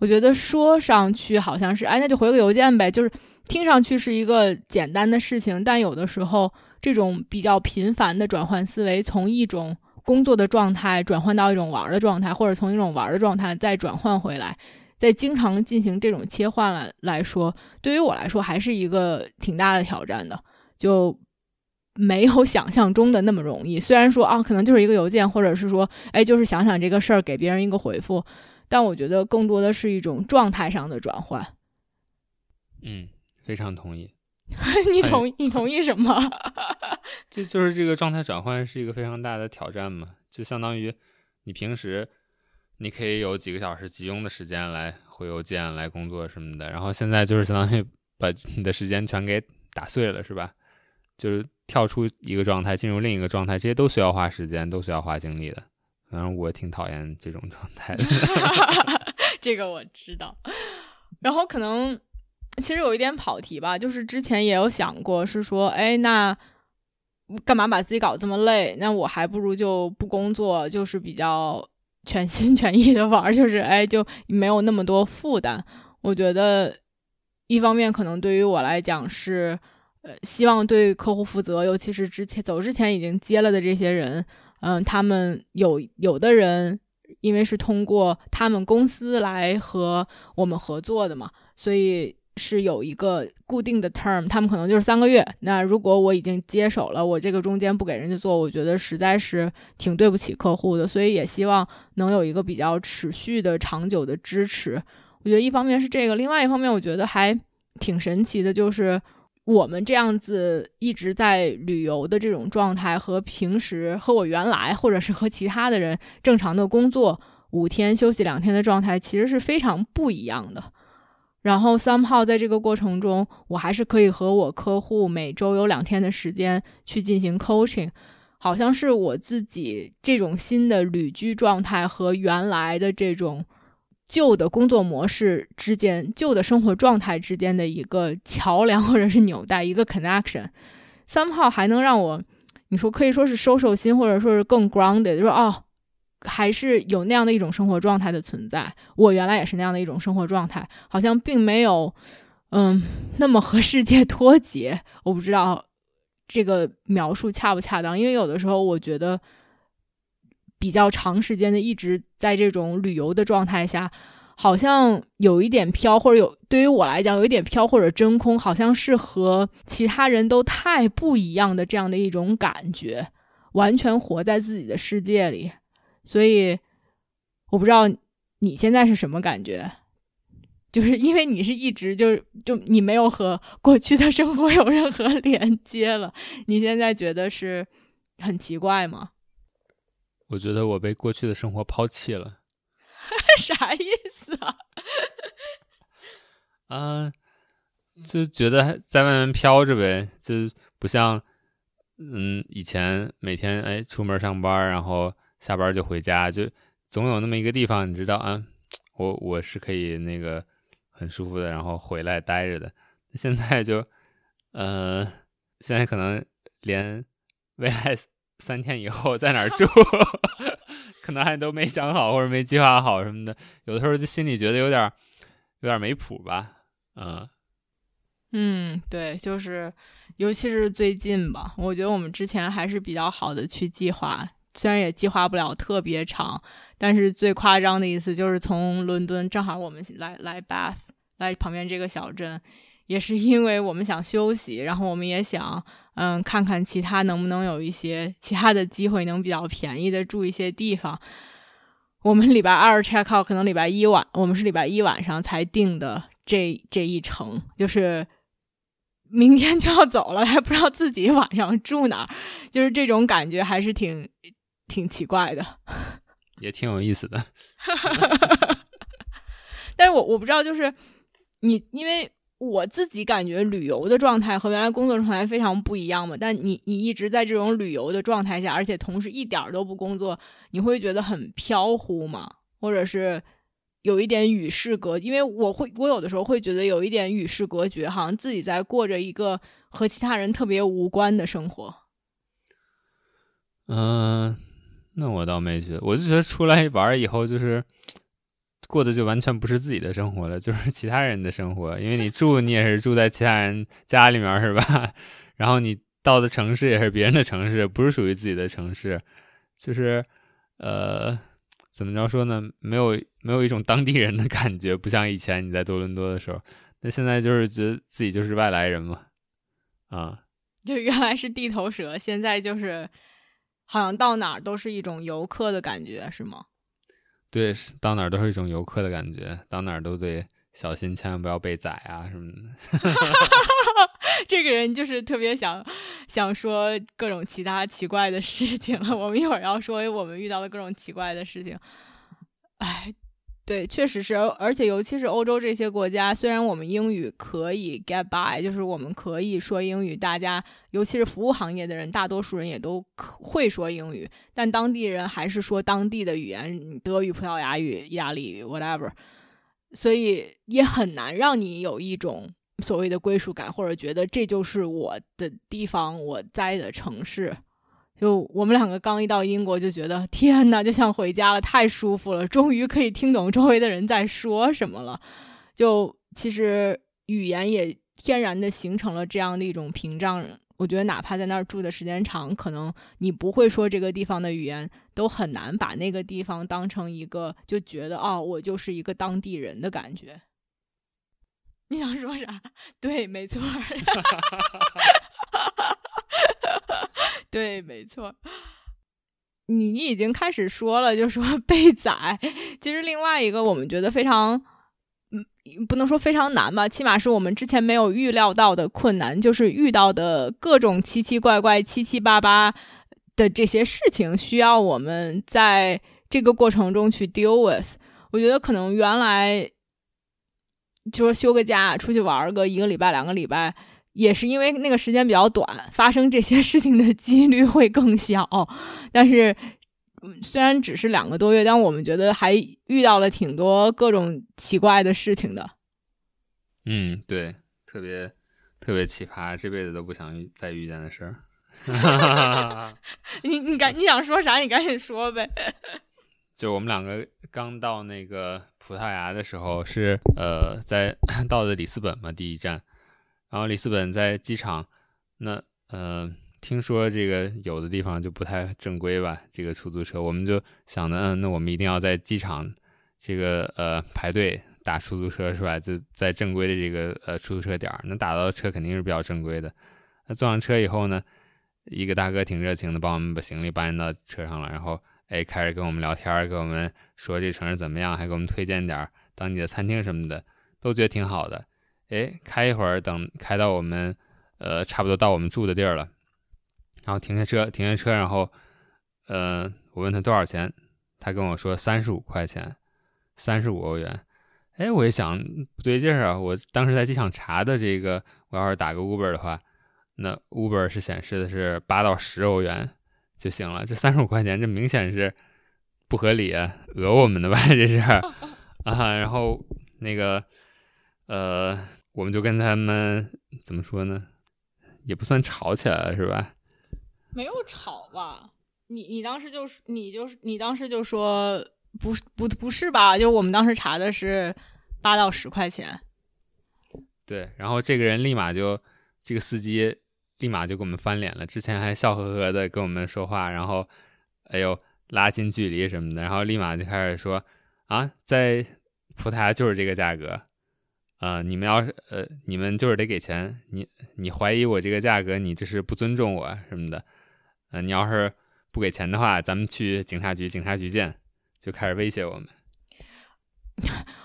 我觉得说上去好像是，哎，那就回个邮件呗，就是。听上去是一个简单的事情，但有的时候，这种比较频繁的转换思维，从一种工作的状态转换到一种玩的状态，或者从一种玩的状态再转换回来，在经常进行这种切换来来说，对于我来说还是一个挺大的挑战的，就没有想象中的那么容易。虽然说啊，可能就是一个邮件，或者是说，哎，就是想想这个事儿，给别人一个回复，但我觉得更多的是一种状态上的转换。嗯。非常同意，你同你同意什么？就就是这个状态转换是一个非常大的挑战嘛，就相当于你平时你可以有几个小时集中的时间来回邮件、来工作什么的，然后现在就是相当于 把你的时间全给打碎了，是吧？就是跳出一个状态进入另一个状态，这些都需要花时间，都需要花精力的。反正我挺讨厌这种状态的。这个我知道，然后可能。其实有一点跑题吧，就是之前也有想过，是说，哎，那干嘛把自己搞这么累？那我还不如就不工作，就是比较全心 全意的玩，就是哎，就没有那么多负担。我觉得一方面可能对于我来讲是，呃，希望对客户负责，尤其是之前走之前已经接了的这些人，嗯，他们有有的人因为是通过他们公司来和我们合作的嘛，所以。是有一个固定的 term，他们可能就是三个月。那如果我已经接手了，我这个中间不给人家做，我觉得实在是挺对不起客户的。所以也希望能有一个比较持续的、长久的支持。我觉得一方面是这个，另外一方面我觉得还挺神奇的，就是我们这样子一直在旅游的这种状态，和平时和我原来或者是和其他的人正常的工作五天休息两天的状态，其实是非常不一样的。然后 somehow 在这个过程中，我还是可以和我客户每周有两天的时间去进行 coaching，好像是我自己这种新的旅居状态和原来的这种旧的工作模式之间、旧的生活状态之间的一个桥梁或者是纽带，一个 connection。somehow 还能让我，你说可以说是收收心，或者说是更 grounded，就说哦。还是有那样的一种生活状态的存在。我原来也是那样的一种生活状态，好像并没有，嗯，那么和世界 脱节。我不知道这个描述恰不恰当，因为有的时候我觉得比较长时间的一直在这种旅游的状态下，好像有一点飘，或者有对于我来讲有一点飘或者真空，好像是和其他人都太不一样的这样的一种感觉，完全活在自己的世界里。所以，我不知道你现在是什么感觉，就是 因为你是一直就是就你没有和过去的生活 有任何连接了，你现在觉得是很奇怪吗？我觉得我被过去的生活抛弃了，啥意思啊？啊，就觉得在外面飘着呗，就不像嗯以前每天哎出门上班然后。下班就回家，就总有那么一个地方，你知道啊，我我是可以那个很舒服的，然后回来待着的。现在就，呃，现在可能连未来三天以后在哪儿住，可能还都没想好或者没计划好什么的。有的时候就心里觉得有点有点没谱吧，嗯。嗯，对，就是尤其是最近吧，我觉得我们之前还是比较好的去计划，虽然也计划不了特别长，但是最夸张的一次就是从伦敦正好我们来来 Bath 来旁边这个小镇，也是因为我们想休息，然后我们也想嗯看看其他能不能有一些其他的机会能比较便宜的住一些地方。我们礼拜二 check out，可能礼拜一晚，我们是礼拜一晚上才定的这这一程，就是。明天就要走了，还不知道自己晚上住哪儿，就是这种感觉还是挺挺奇怪的，也挺有意思的。但是我我不知道，就是你，因为我自己感觉旅游的状态和原来工作状态非常不一样嘛。但你你一直在这种旅游的状态下，而且同时一点都不工作，你会觉得很飘忽吗？或者是？有一点与世隔，因为我会，我有的时候会觉得有一点与世隔绝，好像自己在过着一个和其他人特别无关的生活。嗯，那我倒没觉得，我就觉得出来玩以后，就是过的就完全不是自己的生活了，就是其他人的生活。因为你住，你也是住在其他人家里面，是吧？然后你到的城市也是别人的城市，不是属于自己的城市，就是呃。怎么着说呢？没有没有一种当地人的感觉，不像以前你在多伦多的时候。那现在就是觉得自己就是外来人嘛，啊，就原来是地头蛇，现在就是好像到哪儿都是一种游客的感觉，是吗？对，到哪儿都是一种游客的感觉，到哪儿都得小心，千万不要被宰啊什么的。这个人就是特别想想说各种其他奇怪的事情了。我们一会儿要说我们遇到的各种奇怪的事情。哎，对，确实是，而且尤其是欧洲这些国家，虽然我们英语可以 get by，就是我们可以说英语，大家尤其是服务行业的人，大多数人也都会说英语，但当地人还是说当地的语言，德语、葡萄牙语、意大利语，whatever，所以也很难让你有一种。所谓的归属感，或者觉得这就是我的地方，我在的城市。就我们两个刚一到英国，就觉得天呐，就像回家了，太舒服了，终于可以听懂周围的人在说什么了。就其实语言也天然的形成了这样的一种屏障。我觉得哪怕在那儿住的时间长，可能你不会说这个地方的语言，都很难把那个地方当成一个就觉得哦，我就是一个当地人的感觉。你想说啥？对，没错。对，没错。你你已经开始说了，就说 被宰。其实另外一个我们觉得非常，嗯，不能说非常难吧，起码是我们之前没有预料到的困难，就是遇到的各种奇奇怪怪、七七八八的这些事情，需要我们在这个过程中去 deal with。我觉得可能原来。就说休个假出去玩个一个礼拜两个礼拜，也是因为那个时间比较短，发生这些事情的几率会更小。但是虽然只是两个多月，但我们觉得还遇到了挺多各种奇怪的事情的。嗯，对，特别特别奇葩，这辈子都不想遇再遇见的事儿。你你赶你想说啥？你赶紧说呗。就我们两个刚到那个葡萄牙的时候，是呃在 到的里斯本嘛第一站，然后里斯本在机场，那呃听说这个有的地方就不太正规吧，这个出租车，我们就想着，嗯，那我们一定要在机场这个呃排队打出租车是吧？就在正规的这个呃出租车点儿，能打到车肯定是比较正规的。那坐上车以后呢，一个大哥挺热情的，帮我们把行李搬到车上了，然后。哎，开始跟我们聊天，跟我们说这城市怎么样，还给我们推荐点儿当地的餐厅什么的，都觉得挺好的。哎，开一会儿，等开到我们，呃，差不多到我们住的地儿了，然后停下车，停下车，然后，呃，我问他多少钱，他跟我说三十五块钱，三十五欧元。哎，我一想不对劲儿啊，我当时在机场查的这个，我要是打个 Uber 的话，那 Uber 是显示的是八到十欧元。就行了，这三十五块钱，这明显是不合理，讹我们的吧？这是 啊，然后那个呃，我们就跟他们怎么说呢？也不算吵起来了，是吧？没有吵吧？你你当时就是你就是你当时就说不是不不是吧？就我们当时查的是八到十块钱。对，然后这个人立马就，这个司机立马就给我们翻脸了。之前还笑呵呵的跟我们说话，然后，哎呦，拉近距离什么的，然后立马就开始说，啊，在葡萄牙就是这个价格，呃，你们要是呃，你们就是得给钱，你你怀疑我这个价格，你这是不尊重我什么的，呃，你要是不给钱的话，咱们去警察局，警察局见，就开始威胁我们。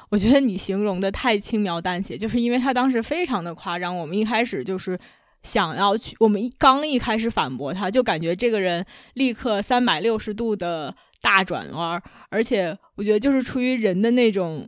我觉得你形容的太轻描淡写，就是因为他当时非常的夸张。我们一开始就是想要去，我们刚一开始反驳他，就感觉这个人立刻三百六十度的大转弯，而且我觉得就是出于人的那种。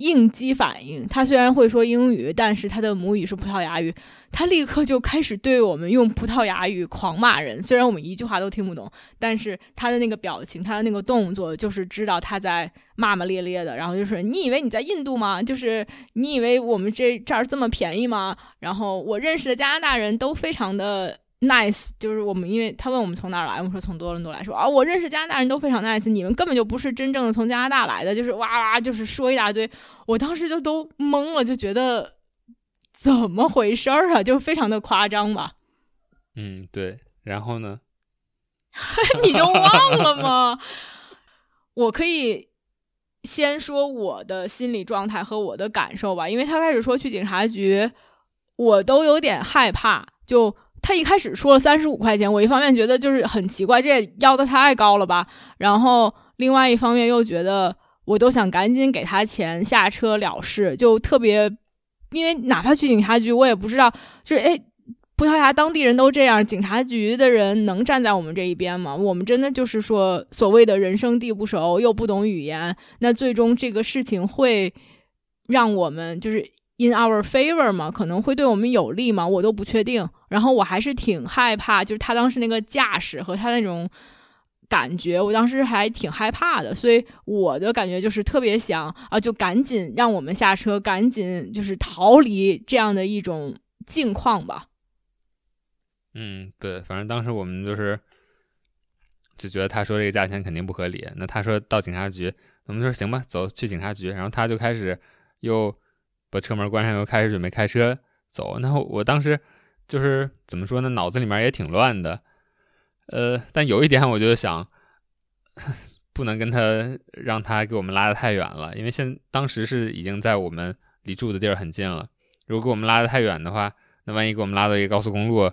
应激反应，他虽然会说英语，但是他的母语是葡萄牙语，他立刻就开始对我们用葡萄牙语狂骂人。虽然我们一句话都听不懂，但是他的那个表情，他的那个动作，就是知道他在骂骂咧咧的。然后就是你以为你在印度吗？就是你以为我们这这儿这么便宜吗？然后我认识的加拿大人都非常的。nice，就是我们，因为他问我们从哪儿来，我们说从多伦多来说啊，我认识加拿大人都非常 nice，你们根本就不是真正的从加拿大来的，就是哇哇，就是说一大堆，我当时就都懵了，就觉得怎么回事儿啊，就非常的夸张吧。嗯，对，然后呢？你就忘了吗？我可以先说我的心理状态和我的感受吧，因为他开始说去警察局，我都有点害怕，就。他一开始说了三十五块钱，我一方面觉得就是很奇怪，这也要的太高了吧。然后另外一方面又觉得，我都想赶紧给他钱下车了事，就特别，因为哪怕去警察局，我也不知道，就是哎，葡萄牙当地人都这样，警察局的人能站在我们这一边吗？我们真的就是说所谓的人生地不熟，又不懂语言，那最终这个事情会让我们就是。In our favor 嘛，可能会对我们有利嘛，我都不确定。然后我还是挺害怕，就是他当时那个架势和他那种感觉，我当时还挺害怕的。所以我的感觉就是特别想啊，就赶紧让我们下车，赶紧就是逃离这样的一种境况吧。嗯，对，反正当时我们就是就觉得他说这个价钱肯定不合理。那他说到警察局，我们说行吧，走去警察局。然后他就开始又。把车门关上，又开始准备开车走。然后我当时就是怎么说呢，脑子里面也挺乱的。呃，但有一点，我就想，不能跟他让他给我们拉的太远了，因为现当时是已经在我们离住的地儿很近了。如果给我们拉的太远的话，那万一给我们拉到一个高速公路，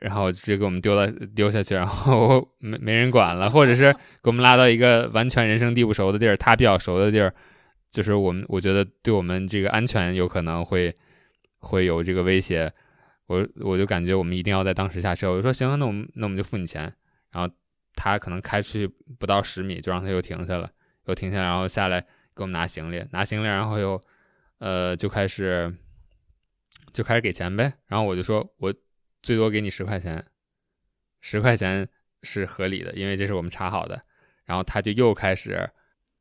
然后直接给我们丢到丢下去，然后 没没人管了，或者是给我们拉到一个完全人生地不熟的地儿，他比较熟的地儿。就是我们，我觉得对我们这个安全有可能会会有这个威胁，我我就感觉我们一定要在当时下车。我就说行，那我们那我们就付你钱。然后他可能开出去不到十米，就让他又停下了，又停下，然后下来给我们拿行李，拿行李，然后又呃就开始就开始给钱呗。然后我就说我最多给你十块钱，十块钱是合理的，因为这是我们查好的。然后他就又开始。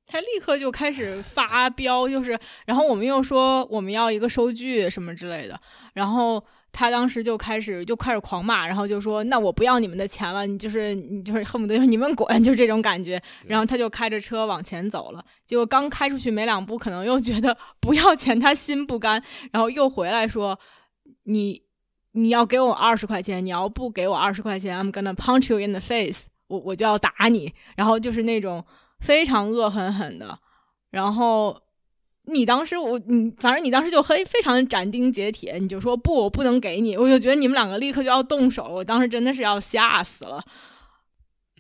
他立刻就开始发飙，就是，然后我们又说我们要一个收据什么之类的，然后他当时就开始就开始狂骂，然后就说那我不要你们的钱了，你就是你就是恨不得你们滚，就这种感觉。然后他就开着车往前走了，结果刚开出去没两步，可能又觉得 不要钱，他心不甘，然后又回来说你你要给我二十块钱，你要不给我二十块钱，I'm gonna punch you in the face，我我就要打你，然后就是那种。非常恶狠狠的，然后你当时我你反正你当时就很非常斩钉截铁，你就说不，我不能给你，我就觉得你们两个立刻就要动手，我当时真的是要吓死了。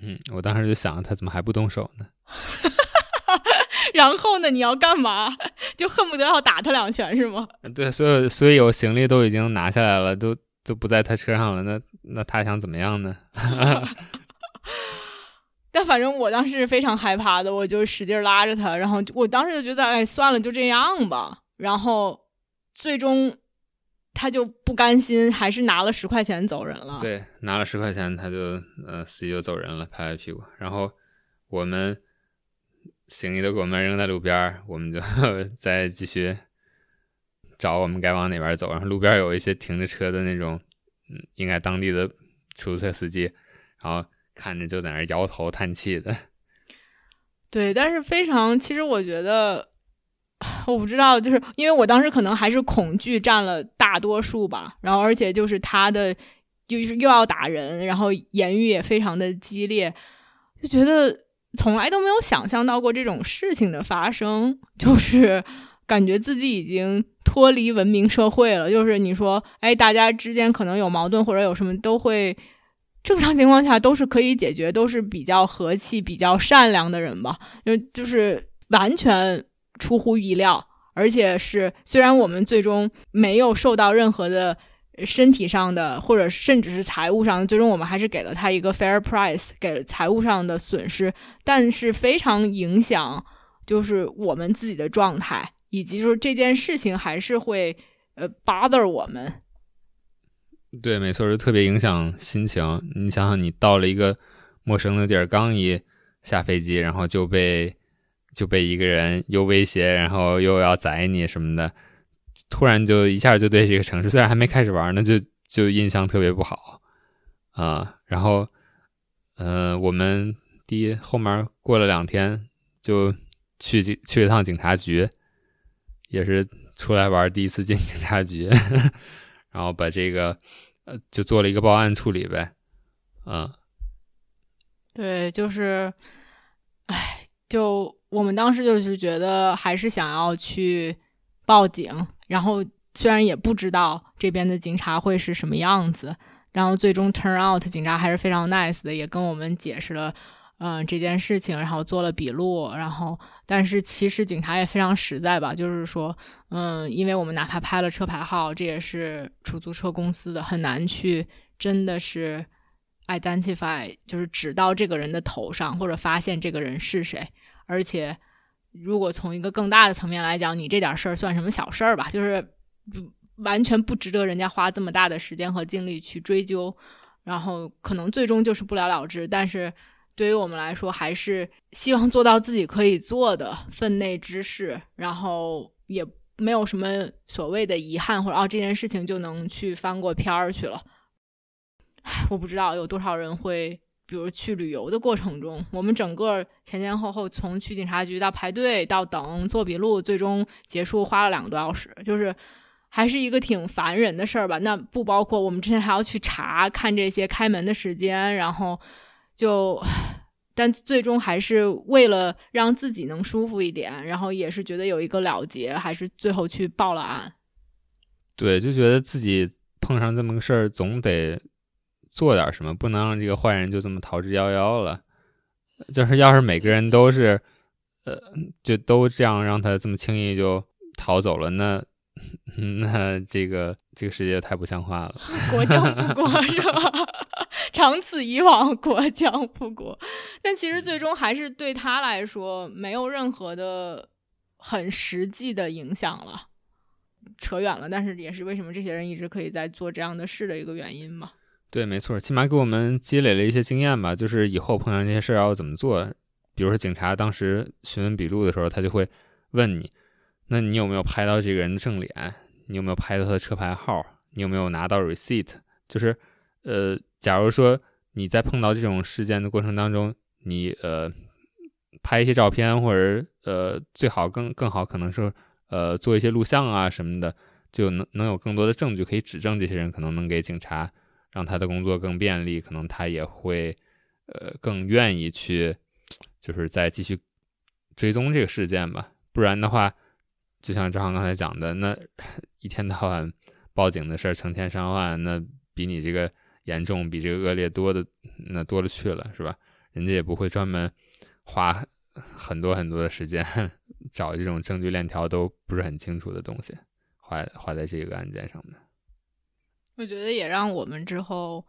嗯，我当时就想他怎么还不动手呢？然后呢？你要干嘛？就恨不得要打他两拳是吗？对，所有所有行李都已经拿下来了，都都不在他车上了，那那他想怎么样呢？但反正我当时非常害怕的，我就使劲拉着他，然后我当时就觉得，哎，算了，就这样吧。然后最终他就不甘心，还是拿了十块钱走人了。对，拿了十块钱，他就呃，司机就走人了，拍拍屁股。然后我们行李都给我们扔在路边，我们就 再继续找我们该往哪边走。然后路边有一些停着车的那种，嗯，应该当地的出租车司机，然后。看着就在那摇头叹气的，对，但是非常，其实我觉得我不知道，就是因为我当时可能还是恐惧占了大多数吧，然后而且就是他的就是又要打人，然后言语也非常的激烈，就觉得从来都没有想象到过这种事情的发生，就是感觉自己已经脱离文明社会了。就是你说，哎，大家之间可能有矛盾或者有什么，都会正常情况下都是可以解决，都是比较和气、比较善良的人吧，就就是完全。出乎意料，而且是虽然我们最终没有受到任何的身体上的，或者甚至是财务上，最终我们还是给了他一个 fair price，给了财务上的损失，但是非常影响就是我们自己的状态，以及就是这件事情还是会呃 bother 我们。对，没错，就特别影响心情。你想想，你到了一个陌生的地儿，刚一下飞机，然后就被。就被一个人又威胁，然后又要宰你什么的，突然就一下就对这个城市，虽然还没开始玩呢，就就印象特别不好啊。然后，呃，我们第一后面过了两天就去去一趟警察局，也是出来玩第一次进警察局，然后把这个呃就做了一个报案处理呗，嗯，对，就是，哎，就。我们当时就是觉得还是想要去报警，然后虽然也不知道这边的警察会是什么样子，然后最终 turn out 警察还是非常 nice 的，也跟我们解释了嗯这件事情，然后做了笔录，然后但是其实警察也非常实在吧，就是说嗯，因为我们哪怕拍了车牌号，这也是出租车公司的，很难去真的是 identify，就是指到这个人的头上或者发现这个人是谁。而且，如果从一个更大的层面来讲，你这点事儿算什么小事儿吧？就是完全不值得人家花这么大的时间和精力去追究，然后可能最终就是不了了之。但是对于我们来说，还是希望做到自己可以做的分内之事，然后也没有什么所谓的遗憾，或者哦这件事情就能去翻过篇儿去了。我不知道有多少人会。比如去旅游的过程中，我们整个前前后后从去警察局到排队到等做笔录，最终结束花了两个多小时，就是还是一个挺烦人的事儿吧。那不包括我们之前还要去查看这些开门的时间，然后就，但最终还是为了让自己能舒服一点，然后也是觉得有一个了结，还是最后去报了案。对，就觉得自己碰上这么个事儿，总得。做点什么，不能让这个坏人就这么逃之夭夭了。就是要是每个人都是，呃，就都这样让他这么轻易就逃走了，那 那这个这个世界太不像话了。国教不国是吧？长此以往，国将不国。但其实最终还是对他来说没有任何的很实际的影响了。扯远了，但是也是为什么这些人一直可以在做这样的事的一个原因嘛。对，没错，起码给我们积累了一些经验吧。就是以后碰上这些事儿要怎么做。比如说，警察当时询问笔录的时候，他就会问你：那你有没有拍到这个人的正脸？你有没有拍到他的车牌号？你有没有拿到 receipt？就是，呃，假如说你在碰到这种事件的过程当中，你呃拍一些照片，或者呃最好更更好，可能是呃做一些录像啊什么的，就能能有更多的证据可以指证这些人，可能能给警察。让他的工作更便利，可能他也会，呃，更愿意去，就是再继续追踪这个事件吧。不然的话，就像张航刚才讲的，那 一天到晚报警的事儿成千上万，那比你这个严重、比这个恶劣多的那多了去了，是吧？人家也不会专门花很多很多的时间 找这种证据链条都不是很清楚的东西，花花在这个案件上面。我觉得也让我们之后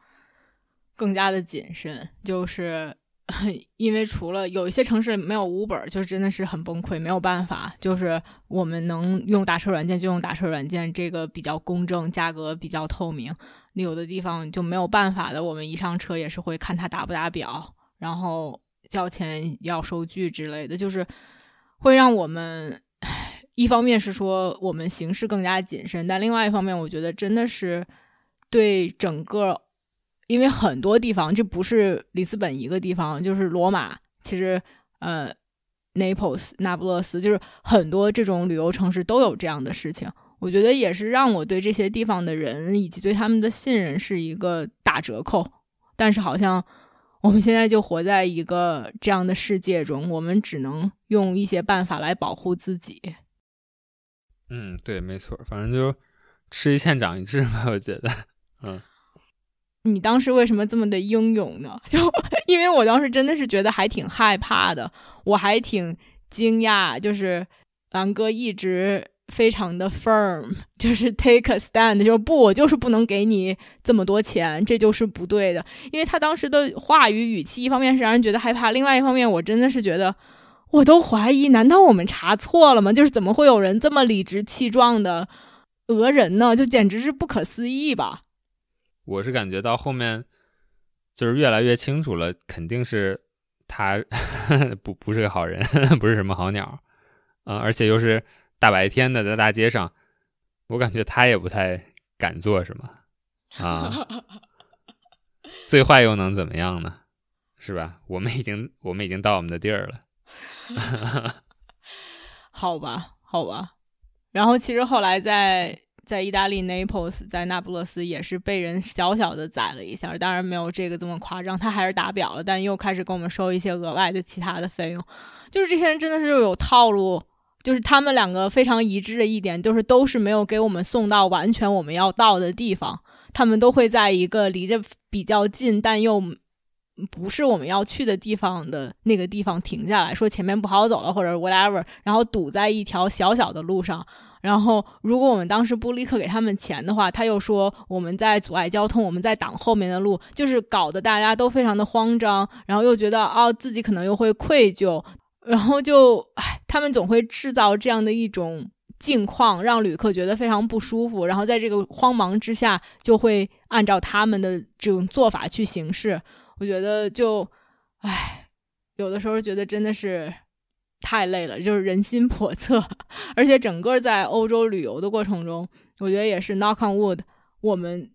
更加的谨慎，就是 因为除了有一些城市没有 Uber，就真的是很崩溃，没有办法。就是我们能用打车软件就用打车软件，这个比较公正，价格比较透明。有的地方就没有办法的，我们一上车也是会看他打不打表，然后交钱要收据之类的，就是会让我们一方面是说我们行事更加谨慎，但另外一方面，我觉得真的是。对整个，因为很多地方，这不是里斯本一个地方，就是罗马。其实，呃，Naples 那不勒斯，就是很多这种旅游城市都有这样的事情。我觉得也是让我对这些地方的人以及对他们的信任是一个打折扣。但是好像我们现在就活在一个这样的世界中，我们只能用一些办法来保护自己。嗯，对，没错，反正就吃一堑长一智吧，我觉得。嗯，你当时为什么这么的英勇呢？就因为我当时真的是觉得还挺害怕的，我还挺惊讶，就是狼哥一直。非常的 firm，就是 take a stand，就是不，我就是不能给你这么多钱，这就是不对的。因为他当时的话语语气，一方面是让人觉得害怕，另外一方面，我真的是觉得，我都怀疑，难道我们查错了吗？就是怎么会有人这么理直气壮的讹人呢？就简直是不可思议吧。我是感觉到后面就是越来越清楚了，肯定是他 不不是个好人，不是什么好鸟，嗯，而且又是。大白天的在大街上，我感觉他也不太敢做什么 啊。最坏又能怎么样呢？是吧？我们已经我们已经到我们的地儿了。好吧，好吧。然后其实后来在在意大利 Naples，在那不勒斯也是被人小小的宰了一下，当然没有这个这么夸张。他还是打表了，但又开始跟我们收一些额外的其他的费用。就是这些人真的是又有套路。就是他们两个非常一致的一点，就是都是没有给我们送到完全我们要到的地方，他们都会在一个离着比较近但又不是我们要去的地方的那个地方停下来说前面不好走了或者 whatever，然后堵在一条小小的路上。然后如果我们当时不立刻给他们钱的话，他又说我们在阻碍交通，我们在挡后面的路，就是搞得大家都非常的慌张，然后又觉得哦自己可能又会愧疚。然后就，唉，他们总会制造这样的一种境况，让旅客觉得非常不舒服。然后在这个慌忙之下，就会按照他们的这种做法去行事。我觉得就，唉，有的时候觉得真的是太累了，就是人心叵测。而且整个在欧洲旅游的过程中，我觉得也是 knock on wood，我们。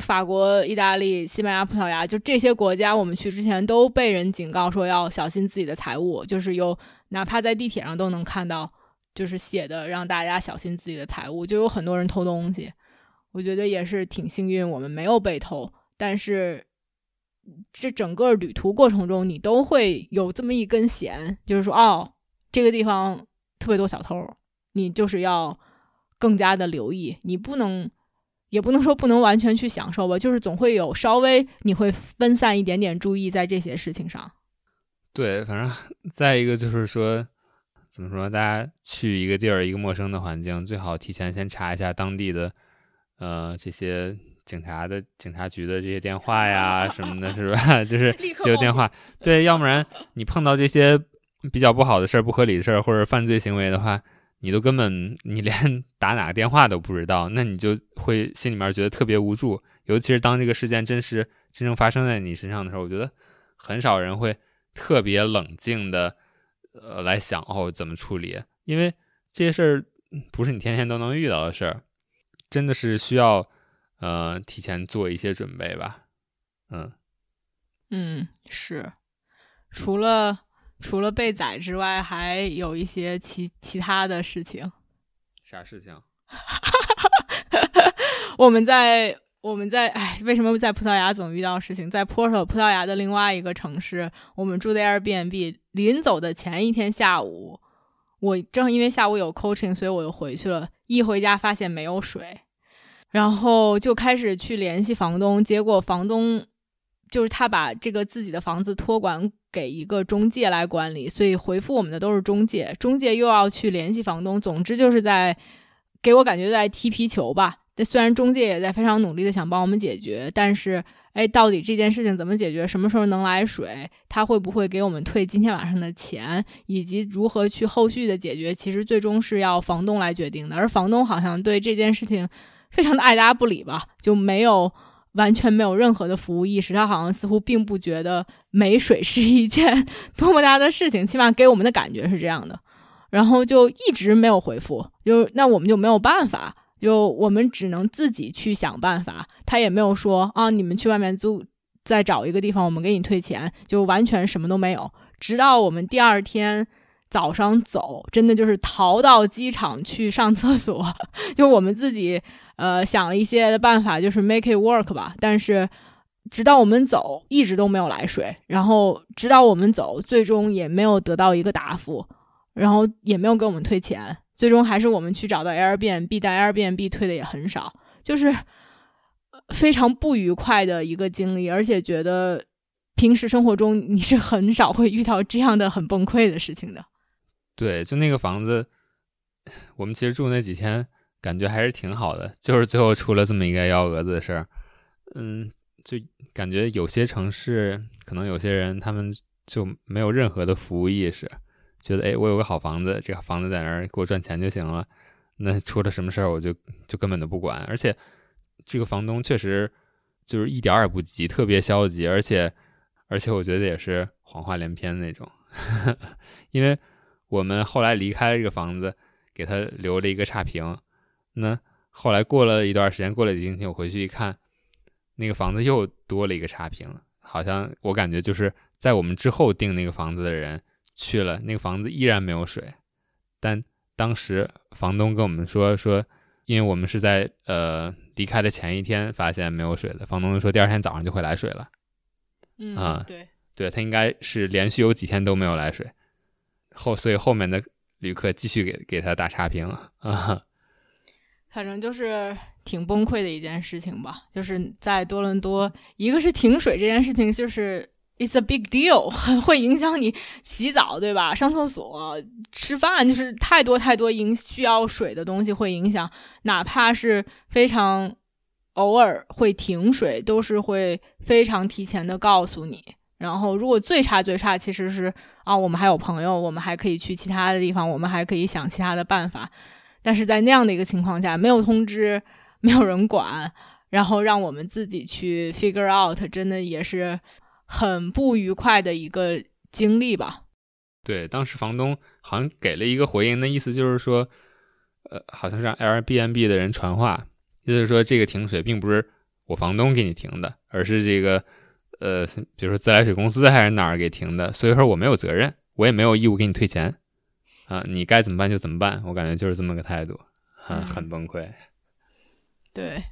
法国、意大利、西班牙、葡萄牙，就这些国家，我们去之前都被人警告说要小心自己的财物，就是有哪怕在地铁上都能看到，就是写的让大家小心自己的财物，就有很多人偷东西。我觉得也是挺幸运，我们没有被偷。但是这整个旅途过程中，你都会有这么一根弦，就是说，哦，这个地方特别多小偷，你就是要更加的留意，你不能。也不能说不能完全去享受吧，就是总会有稍微你会分散一点点注意在这些事情上。对，反正 再一个就是说，怎么说，大家去一个地儿，一个陌生的环境，最好提前先查一下当地的，呃，这些警察的警察局的这些电话呀什么的，是吧？就是接个电话，对，要不然你碰到这些比较不好的事儿、不合理的事儿或者犯罪行为的话。你都根本你连 打哪个电话都不知道，那你就会心里面觉得特别无助。尤其是当这个事件真实真正发生在你身上的时候，我觉得很少人会特别冷静的呃来想哦怎么处理，因为这些事儿不是你天天都能遇到的事儿，真的是需要呃提前做一些准备吧。嗯嗯，是除了。除了被宰之外，还有一些其其他的事情。啥事情？我们在我们在哎，为什么在葡萄牙总遇到事情？在 Porto，葡萄牙的另外一个城市，我们住的 Airbnb，临走的前一天下午，我正因为下午有 coaching，所以我又回去了。一回家发现没有水，然后就开始去联系房东，结果房东。就是他把这个自己的房子托管给一个中介来管理，所以回复我们的都是中介，中介又要去联系房东，总之就是在给我感觉在踢皮球吧。那虽然中介也在非常努力的想帮我们解决，但是哎，到底这件事情怎么解决？什么时候能来水？他会不会给我们退今天晚上的钱？以及如何去后续的解决？其实最终是要房东来决定的，而房东好像对这件事情非常的爱答不理吧，就没有。完全没有任何的服务意识，他好像似乎并不觉得没水是一件多么大的事情，起码给我们的感觉是这样的。然后就一直没有回复，就那我们就没有办法，就我们只能自己去想办法。他也没有说啊，你们去外面租，再找一个地方，我们给你退钱，就完全什么都没有。直到我们第二天早上走，真的就是逃到机场去上厕所，就我们自己呃想了一些的办法，就是 make it work 吧。但是直到我们走，一直都没有来水，然后直到我们走，最终也没有得到一个答复，然后也没有给我们退钱，最终还是我们去找到 Airbnb，但 Airbnb 退的也很少，就是非常不愉快的一个经历，而且觉得平时生活中你是很少会遇到这样的很崩溃的事情的。对，就那个房子，我们其实住那几天，感觉还是挺好的。就是最后出了这么一个幺蛾子的事儿，嗯，就感觉有些城市，可能有些人他们就没有任何的服务意识，觉得哎，我有个好房子，这个房子在那儿给我赚钱就行了。那出了什么事儿，我就就根本都不管。而且这个房东确实就是一点儿也不急，特别消极，而且而且我觉得也是谎话连篇那种，因为。我们后来离开了这个房子，给他留了一个差评。那后来过了一段时间，过了几星期，我回去一看，那个房子又多了一个差评了。好像我感觉就是在我们之后订那个房子的人去了，那个房子依然没有水。但当时房东跟我们说说，因为我们是在呃离开的前一天发现没有水的，房东说第二天早上就会来水了。嗯啊，对，对他应该是连续有几天都没有来水。后，所以后面的旅客继续给给他打差评了啊，反正就是挺崩溃的一件事情吧。就是在多伦多，一个是停水这件事情，就是 it's a big deal，很会影响你洗澡，对吧？上厕所、吃饭，就是太多太多影需要水的东西会影响，哪怕是非常偶尔会停水，都是会非常提前的告诉你。然后，如果最差最差，其实是啊，我们还有朋友，我们还可以去其他的地方，我们还可以想其他的办法。但是在那样的一个情况下，没有通知，没有人管，然后让我们自己去 figure out，真的也是很不愉快的一个经历吧。对，当时房东好像给了一个回应，那意思就是说，呃，好像是让 Airbnb 的人传话，意思是说这个停水并不是我房东给你停的，而是这个。呃，比如说自来水公司还是哪儿给停的，所以说我没有责任，我也没有义务给你退钱啊，你该怎么办就怎么办，我感觉就是这么个态度，很很崩溃。对，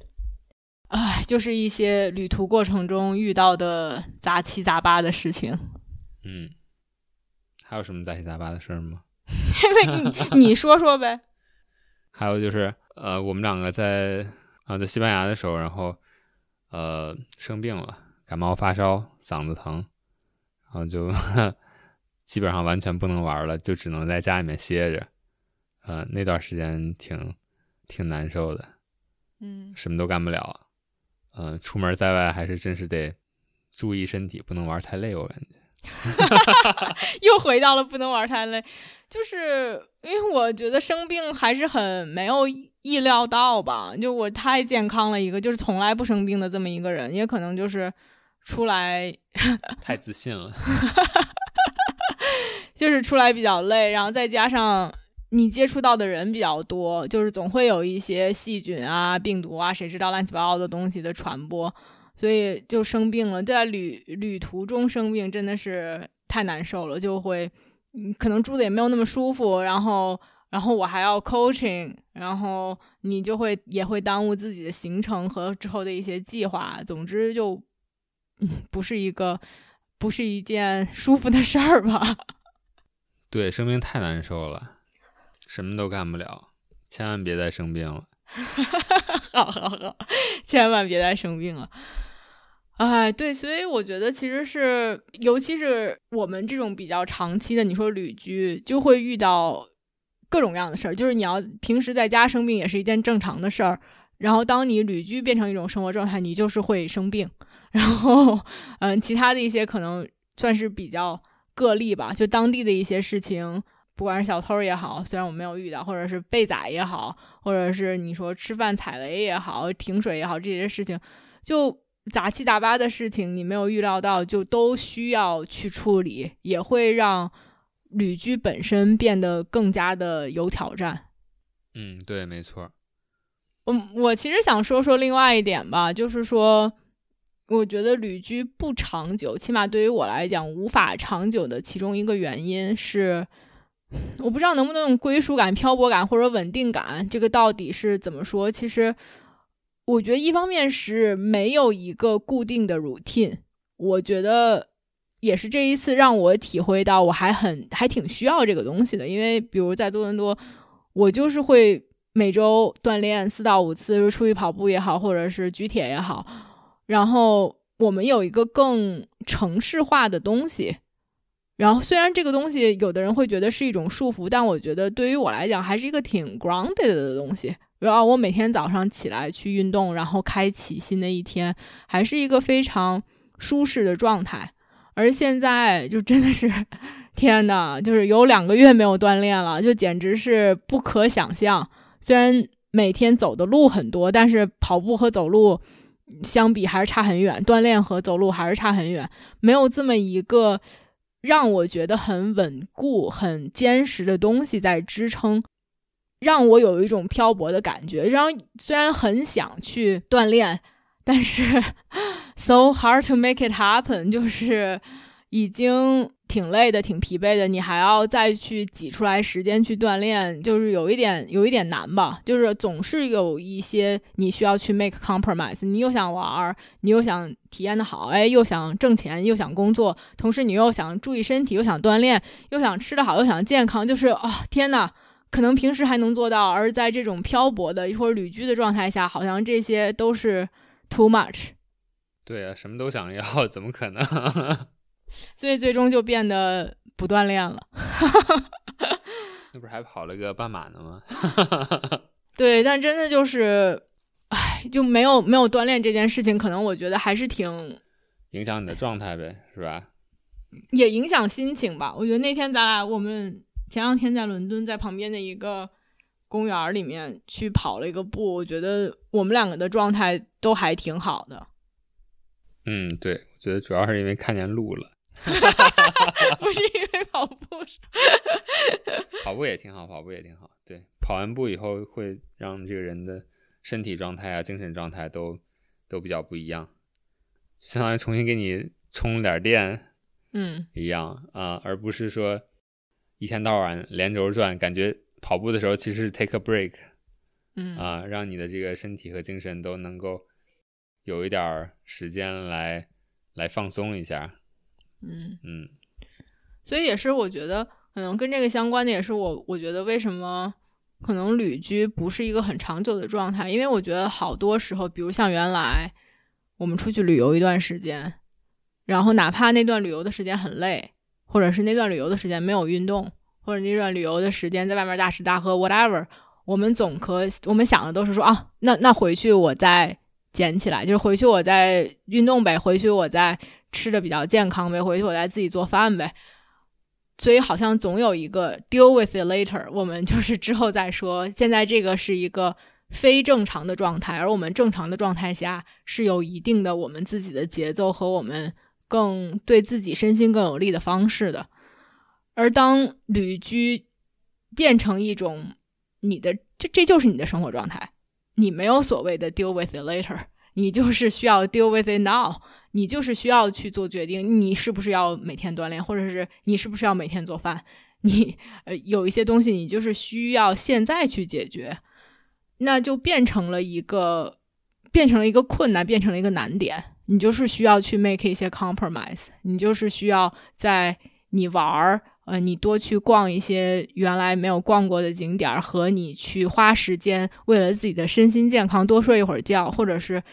唉，就是一些旅途过程中遇到的杂七杂八的事情。嗯，还有什么杂七杂八的事儿吗？你你说说呗。还有就是，呃，我们两个在啊在西班牙的时候，然后呃生病了。感冒发烧，嗓子疼，然后就基本上完全不能玩了，就只能在家里面歇着。呃，那段时间挺挺难受的，嗯，什么都干不了。嗯，出门在外还是真是得注意身体，不能玩太累。我感觉 又回到了不能玩太累，就是因为我觉得生病还是很没有意料到吧。就我太健康了，一个就是从来不生病的这么一个人，也可能就是。出来太自信了，就是出来比较累，然后再加上你接触到的人比较多，就是总会有一些细菌啊、病毒啊，谁知道乱七八糟的东西的传播，所以就生病了。在旅旅途中生病真的是太难受了，就会可能住的也没有那么舒服，然后然后我还要 coaching，然后你就会也会耽误自己的行程和之后的一些计划，总之就。嗯不是一个，不是一件舒服的事儿吧？对，生病太难受了，什么都干不了，千万别再生病了。好好好，千万别再生病了。哎，对，所以我觉得其实是，尤其是我们这种比较长期的，你说旅居，就会遇到各种各样的事儿。就是你要平时在家生病也是一件正常的事儿，然后当你旅居变成一种生活状态，你就是会生病。然后，嗯，其他的一些可能算是比较个例吧，就当地的一些事情，不管是小偷也好，虽然我没有遇到，或者是被宰也好，或者是你说吃饭踩雷也好，停水也好，这些事情，就杂七杂八的事情，你没有预料到，就都需要去处理，也会让旅居本身变得更加的有挑战。嗯，对，没错。嗯，我其实想说说另外一点吧，就是说。我觉得旅居不长久，起码对于我来讲无法长久的其中一个原因是我不知道能不能用归属感、漂泊感或者稳定感，这个到底是怎么说？其实，我觉得一方面是没有一个固定的 routine，我觉得也是这一次让我体会到我还很还挺需要这个东西的。因为比如在多伦多，我就是会每周锻炼四到五次，出去跑步也好，或者是举铁也好，然后我们有一个更城市化的东西。然后，虽然这个东西有的人会觉得是一种束缚，但我觉得对于我来讲还是一个挺 grounded 的东西。然后我每天早上起来去运动，然后开启新的一天，还是一个非常舒适的状态。而现在就真的是，天呐，就是有两个月没有锻炼了，就简直是不可想象。虽然每天走的路很多，但是跑步和走路相比还是差很远，锻炼和走路还是差很远，没有这么一个。让我觉得很稳固、很坚实的东西在支撑，让我有一种漂泊的感觉。然后虽然很想去锻炼，但是 so hard to make it happen，就是已经。挺累的，挺疲惫的，你还要再去挤出来时间去锻炼，就是有一点有一点难吧。就是总是有一些你需要去 make compromise，你又想玩，你又想体验的好，哎，又想挣钱，又想工作，同时你又想注意身体，又想锻炼，又想吃得好，又想健康，就是啊，天呐，可能平时还能做到，而在这种漂泊的或者旅居的状态下，好像这些都是 too much。对啊，什么都想要，怎么可能？所以最终就变得不锻炼了，那不是还跑了个半马呢吗？对，但真的就是，唉，就没有没有锻炼这件事情，可能我觉得还是挺影响你的状态呗，是吧？也影响心情吧。我觉得那天咱俩，我们前两天在伦敦，在旁边的一个公园里面去跑了一个步，我觉得我们两个的状态都还挺好的。嗯，对，我觉得主要是因为看见路了。不是因为跑步，跑步也挺好，跑步也挺好。对，跑完步以后会让这个人的身体状态啊、精神状态都都比较不一样，相当于重新给你充了点电，嗯，一样啊，而不是说一天到晚连轴转。感觉跑步的时候其实 take a break，嗯啊，让你的这个身体和精神都能够有一点时间来来放松一下。嗯嗯，所以也是，我觉得可能跟这个相关的也是我，我觉得为什么可能旅居不是一个很长久的状态，因为我觉得好多时候，比如像原来我们出去旅游一段时间，然后哪怕那段旅游的时间很累，或者是那段旅游的时间没有运动，或者那段旅游的时间在外面大吃大喝，whatever，我们总可我们想的都是说啊，那那回去我再捡起来，就是回去我再运动呗，回去我再。吃的比较健康呗，回去我再自己做饭呗。所以好像总有一个 deal with it later，我们就是之后再说。现在这个是一个非正常的状态，而我们正常的状态下是有一定的我们自己的节奏和我们更对自己身心更有利的方式的。而当旅居变成一种你的这这就是你的生活状态，你没有所谓的 deal with it later，你就是需要 deal with it now。你就是需要去做决定，你是不是要每天锻炼，或者是你是不是要每天做饭？你呃有一些东西，你就是需要现在去解决，那就变成了一个变成了一个困难，变成了一个难点。你就是需要去 make 一些 compromise，你就是需要在你玩儿，呃，你多去逛一些原来没有逛过的景点，和你去花时间为了自己的身心健康多睡一会儿觉，或者是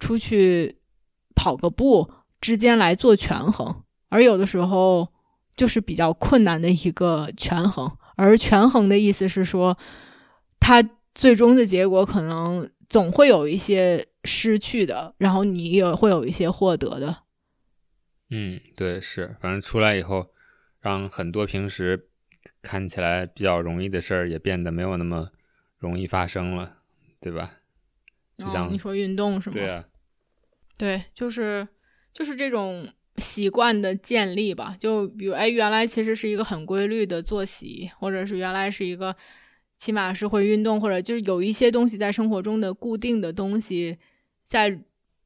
出去。跑个步之间来做权衡，而有的时候就是比较困难的一个权衡。而权衡的意思是说，它最终的结果可能总会有一些失去的，然后你也会有一些获得的。嗯，对，是，反正出来以后，让很多平时看起来比较容易的事儿也变得没有那么容易发生了，对吧？就像你说运动是吗？对啊。对，就是就是这种习惯的建立吧。就比如，哎，原来其实是一个很规律的作息，或者是原来是一个起码是会运动，或者就是有一些东西在生活中的固定的东西，在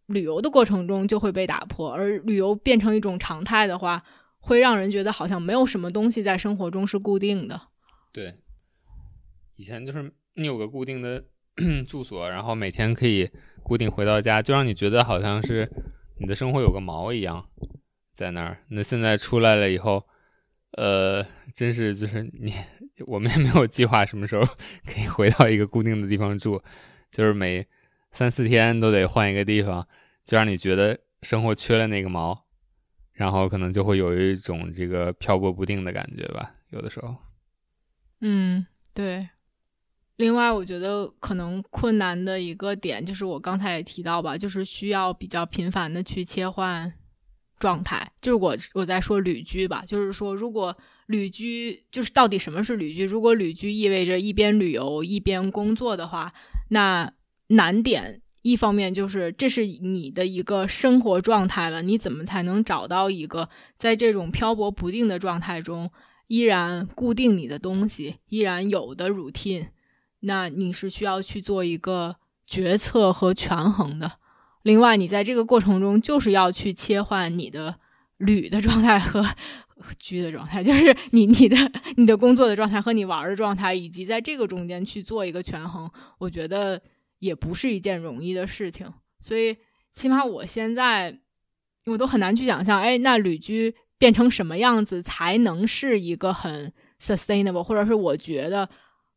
旅游的过程中就会被打破。而旅游变成一种常态的话，会让人觉得好像没有什么东西在生活中是固定的。对，以前就是你有个固定的 住所，然后每天可以固定回到家，就让你觉得好像是你的生活有个锚一样在那儿。那现在出来了以后，呃，真是就是你 我们也没有计划什么时候 可以回到一个固定的地方住，就是每三四天都得换一个地方，就让你觉得生活缺了那个锚，然后可能就会有一种这个漂泊不定的感觉吧，有的时候。嗯，对。另外，我觉得可能困难的一个点就是我刚才也提到吧，就是需要比较频繁的去切换状态。就是我我在说旅居吧，就是说如果旅居就是到底什么是旅居？如果旅居意味着一边旅游一边工作的话，那难点一方面就是这是你的一个生活状态了，你怎么才能找到一个在这种漂泊不定的状态中？依然固定你的东西，依然有的 routine，那你是需要去做一个决策和权衡的。另外，你在这个过程中就是要去切换你的旅的状态和居的状态，就是你你的你的工作的状态和你玩的状态，以及在这个中间去做一个权衡，我觉得也不是一件容易的事情。所以，起码我现在我都很难去想象，哎，那旅居。变成什么样子才能是一个很 sustainable，或者是我觉得，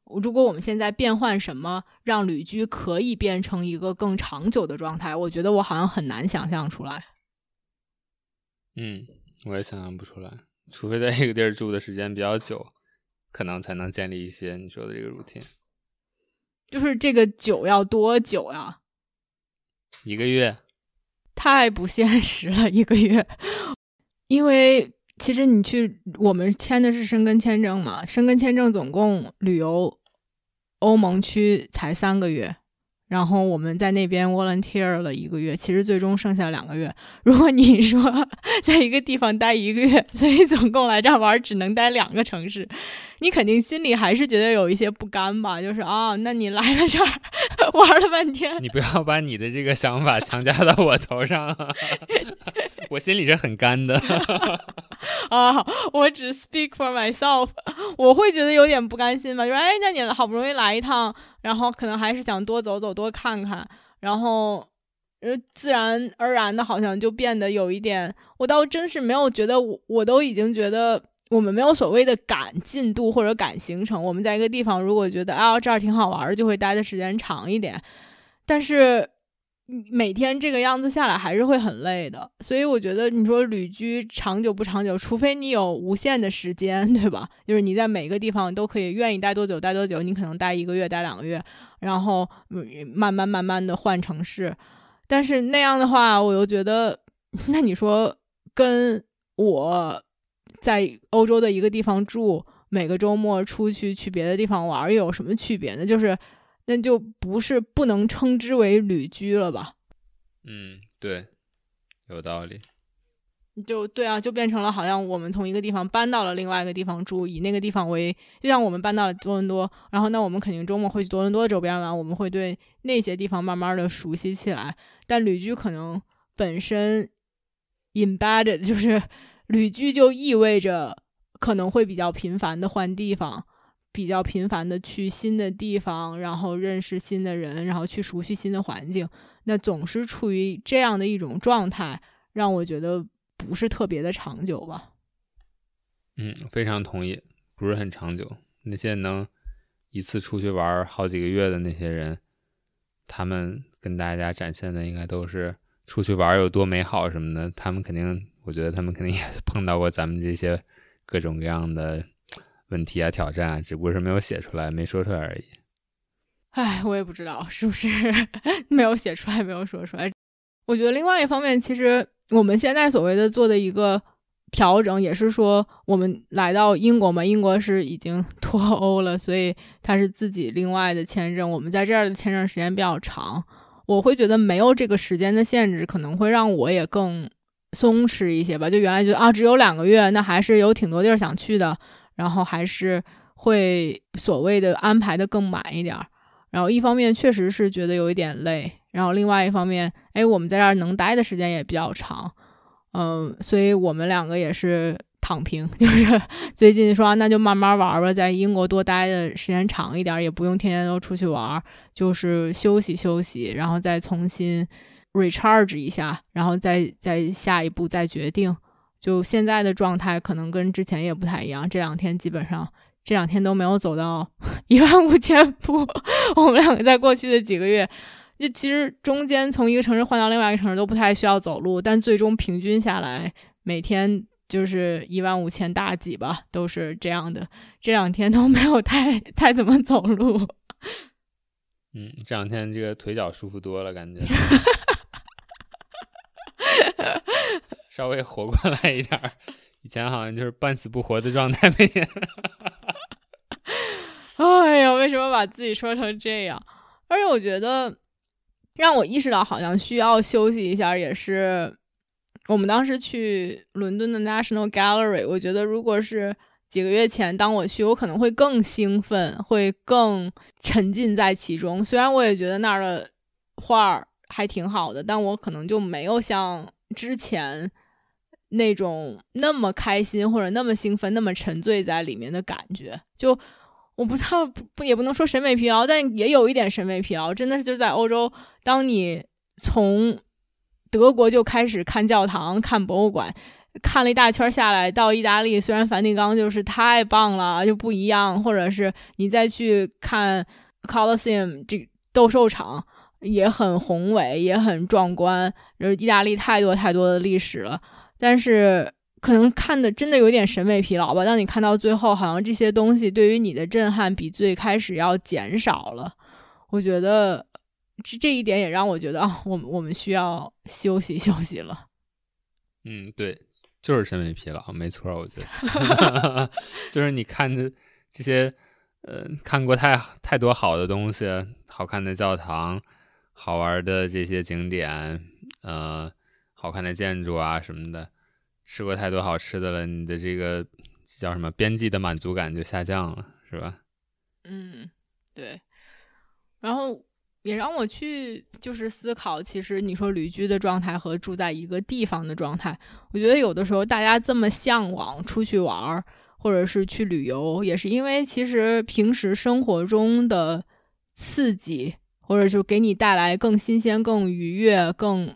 如果我们现在变换什么，让旅居可以变成一个更长久的状态，我觉得我好像很难想象出来。嗯，我也想象不出来，除非在一个地儿住的时间比较久，可能才能建立一些你说的这个 routine。就是这个久要多久呀？一个月？太不现实了，一个月。因为其实你去，我们签的是申根签证嘛，申根签证总共旅游欧盟区才三个月。然后我们在那边 volunteer 了一个月，其实最终剩下两个月。如果你说在一个地方待一个月，所以总共来这儿玩只能待两个城市，你肯定心里还是觉得有一些不甘吧？就是啊，那你来了这儿玩了半天，你不要把你的这个想法强加到我头上，我心里是很干的。啊，我只 speak for myself，我会觉得有点不甘心吧？就说哎，那你好不容易来一趟。然后可能还是想多走走，多看看，然后，呃，自然而然的，好像就变得有一点。我倒真是没有觉得，我我都已经觉得我们没有所谓的赶进度或者赶行程。我们在一个地方，如果觉得啊这儿挺好玩，就会待的时间长一点。但是。每天这个样子下来还是会很累的，所以我觉得你说旅居长久不长久，除非你有无限的时间，对吧？就是你在每个地方都可以愿意待多久待多久，你可能待一个月、待两个月，然后慢慢慢慢的换城市。但是那样的话，我又觉得，那你说跟我在欧洲的一个地方住，每个周末出去去别的地方玩又有什么区别呢？就是。那就不是不能称之为旅居了吧？嗯，对，有道理。就对啊，就变成了好像我们从一个地方搬到了另外一个地方住，以那个地方为，就像我们搬到了多伦多，然后那我们肯定周末会去多伦多周边玩，我们会对那些地方慢慢的熟悉起来。但旅居可能本身 embedded，就是旅居就意味着可能会比较频繁的换地方。比较频繁的去新的地方，然后认识新的人，然后去熟悉新的环境，那总是处于这样的一种状态，让我觉得不是特别的长久吧。嗯，非常同意，不是很长久。那些能一次出去玩好几个月的那些人，他们跟大家展现的应该都是出去玩有多美好什么的。他们肯定，我觉得他们肯定也 碰到过咱们这些各种各样的。问题啊，挑战啊，只不过是没有写出来，没说出来而已。唉，我也不知道是不是 没有写出来，没有说出来。我觉得另外一方面，其实我们现在所谓的做的一个调整，也是说我们来到英国嘛，英国是已经 脱欧了，所以它是自己另外的签证。我们在这儿的签证时间比较长，我会觉得没有这个时间的限制，可能会让我也更松弛一些吧。就原来觉得啊，只有两个月，那还是有挺多地儿想去的。然后还是会所谓的安排的更满一点儿，然后一方面确实是觉得有一点累，然后另外一方面，哎，我们在这儿能待的时间也比较长，嗯，所以我们两个也是躺平，就是最近说那就慢慢玩吧，在英国多待的时间长一点，也不用天天都出去玩，就是休息休息，然后再重新 recharge 一下，然后再再下一步再决定。就现在的状态可能跟之前也不太一样，这两天基本上这两天都没有走到 一万五千步。我们两个在过去的几个月，就其实中间从一个城市换到另外一个城市都不太需要走路，但最终平均下来每天就是一万五千大几吧，都是这样的。这两天都没有太太怎么走路。嗯，这两天这个腿脚舒服多了，感觉。稍微活过来一点儿，以前好像就是半死不活的状态，每天。哎呀，为什么把自己说成这样？而且我觉得，让我意识到好像需要休息一下，也是我们当时去伦敦的 National Gallery。我觉得，如果是几个月前当我去，我可能会更兴奋，会更沉浸在其中。虽然我也觉得那儿的画儿还挺好的，但我可能就没有像之前。那种那么开心或者那么兴奋、那么沉醉在里面的感觉，就我不知道不也不能说审美疲劳，但也有一点审美疲劳。真的是就在欧洲，当你从德国就开始看教堂、看博物馆，看了一大圈下来，到意大利，虽然梵蒂冈就是太棒了，就不一样，或者是你再去看 Colosseum 这斗兽场也很宏伟，也很壮观。就是意大利太多太多的历史了。但是可能看的真的有点审美疲劳吧。当你看到最后，好像这些东西对于你的震撼比最开始要减少了。我觉得这这一点也让我觉得啊，我们我们需要休息休息了。嗯，对，就是审美疲劳，没错，我觉得 就是你看的这些，呃，看过太太多好的东西，好看的教堂，好玩的这些景点，呃，好看的建筑啊什么的。吃过太多好吃的了，你的这个叫什么边际的满足感就下降了，是吧？嗯，对。然后也让我去就是思考，其实你说旅居的状态和住在一个地方的状态，我觉得有的时候大家这么向往出去玩儿，或者是去旅游，也是因为其实平时生活中的刺激，或者就给你带来更新鲜、更愉悦、更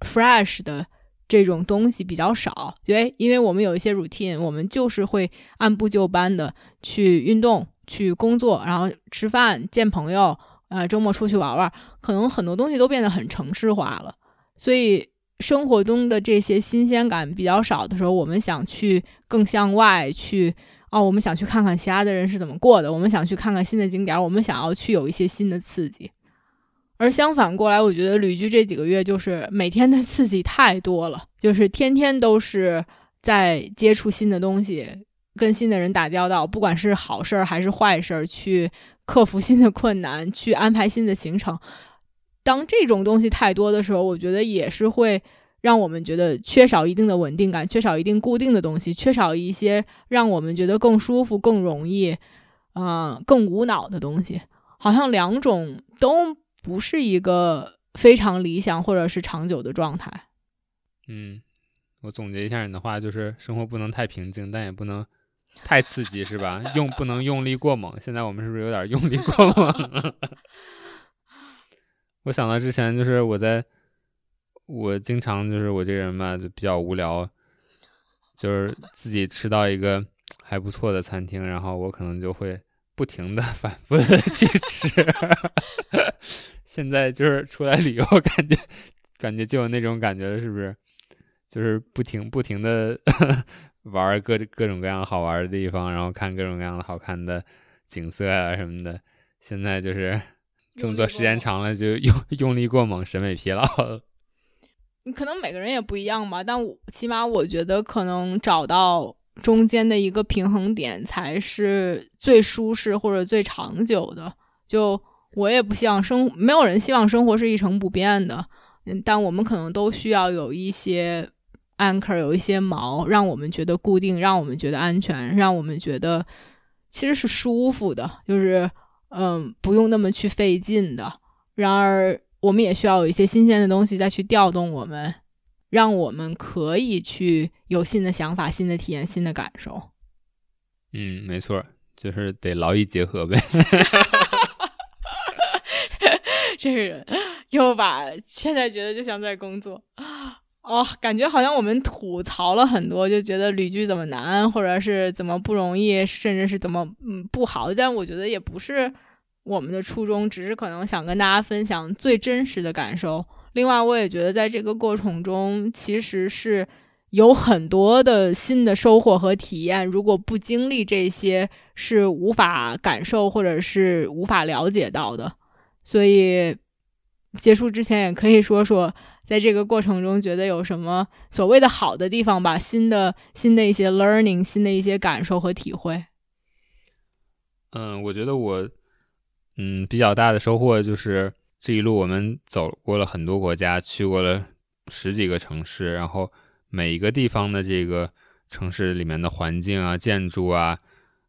fresh 的。这种东西比较少，对，因为我们有一些 routine，我们就是会按部就班的去运动、去工作，然后吃饭、见朋友，啊，周末出去玩玩，可能很多东西都变得很城市化了。所以生活中的这些新鲜感比较少的时候，我们想去更向外去，哦，我们想去看看其他的人是怎么过的，我们想去看看新的景点，我们想要去有一些新的刺激。而相反过来，我觉得旅居这几个月就是每天的刺激太多了，就是天天都是在接触新的东西，跟新的人打交道，不管是好事儿还是坏事儿，去克服新的困难，去安排新的行程。当这种东西太多的时候，我觉得也是会让我们觉得缺少一定的稳定感，缺少一定固定的东西，缺少一些让我们觉得更舒服、更容易，嗯，更无脑的东西。好像两种都。不是一个非常理想或者是长久的状态。嗯，我总结一下你的话，就是生活不能太平静，但也不能太刺激，是吧？用不能用力过猛。现在我们是不是有点用力过猛了？我想到之前就是我在，我经常就是我这个人嘛，就比较无聊，就是自己吃到一个还不错的餐厅，然后我可能就会。不停的、反复的 去吃，现在就是出来旅游，感觉感觉就有那种感觉了，是不是？就是不停不停的玩各各种各样好玩的地方，然后看各种各样的好看的景色啊什么的。现在就是这么做时间长了，就用用力过猛，审美疲劳了。你可能每个人也不一样吧，但我起码我觉得可能找到。中间的一个平衡点才是最舒适或者最长久的。就我也不希望生，没有人希望生活是一成不变的。嗯，但我们可能都需要有一些 anchor，有一些锚，让我们觉得固定，让我们觉得安全，让我们觉得其实是舒服的，就是嗯，不用那么去费劲的。然而，我们也需要有一些新鲜的东西再去调动我们。让我们可以去有新的想法、新的体验、新的感受。嗯，没错，就是得劳逸结合呗。这个人又把现在觉得就像在工作哦，感觉好像我们吐槽了很多，就觉得旅居怎么难，或者是怎么不容易，甚至是怎么嗯不好。但我觉得也不是我们的初衷，只是可能想跟大家分享最真实的感受。另外，我也觉得在这个过程中，其实是有很多的新的收获和体验。如果不经历这些，是无法感受或者是无法了解到的。所以，结束之前也可以说说，在这个过程中觉得有什么所谓的好的地方吧，新的新的一些 learning，新的一些感受和体会。嗯，我觉得我嗯比较大的收获就是这一路我们走过了很多国家，去过了十几个城市，然后每一个地方的这个城市里面的环境啊、建筑啊。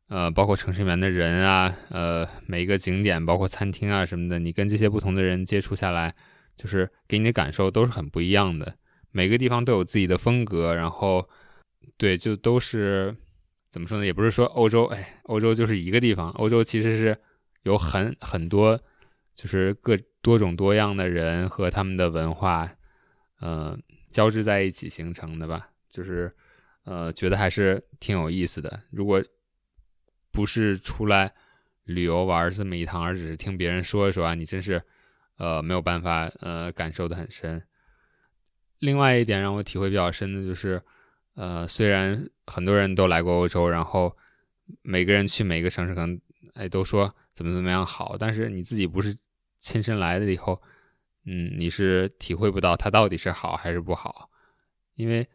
呃，包括城市里面的人啊，呃，每一个景点，包括餐厅啊什么的，你跟这些不同的人接触下来，就是给你的感受都是很不一样的。每个地方都有自己的风格，然后，对，就都是怎么说呢？也不是说欧洲，哎，欧洲就是一个地方，欧洲其实是有很很多，就是各多种多样的人和他们的文化，呃，交织在一起形成的吧。就是，呃，觉得还是挺有意思的。如果不是出来旅游玩这么一趟，而只是听别人说一说啊，你真是，呃，没有办法，呃，感受的很深。另外一点让我体会比较深的就是，呃，虽然很多人都来过欧洲，然后每个人去每个城市可能，哎，都说怎么怎么样好，但是你自己不是亲身来了以后，嗯，你是体会不到它到底是好还是不好，因为。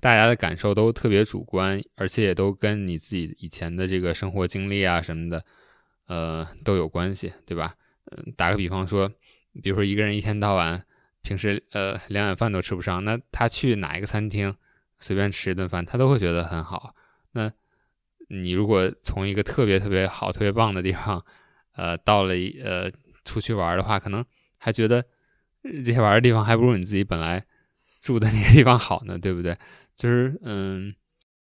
大家的感受都特别主观，而且也都跟你自己以前的这个生活经历啊什么的，呃，都有关系，对吧？嗯，打个比方说，比如说一个人一天到晚，平时呃两碗饭都吃不上，那他去哪一个餐厅随便吃一顿饭，他都会觉得很好。那你如果从一个特别特别好、特别棒的地方，呃，到了一呃出去玩的话，可能还觉得这些玩的地方还不如你自己本来。住的那个地方好呢，对不对？就是嗯，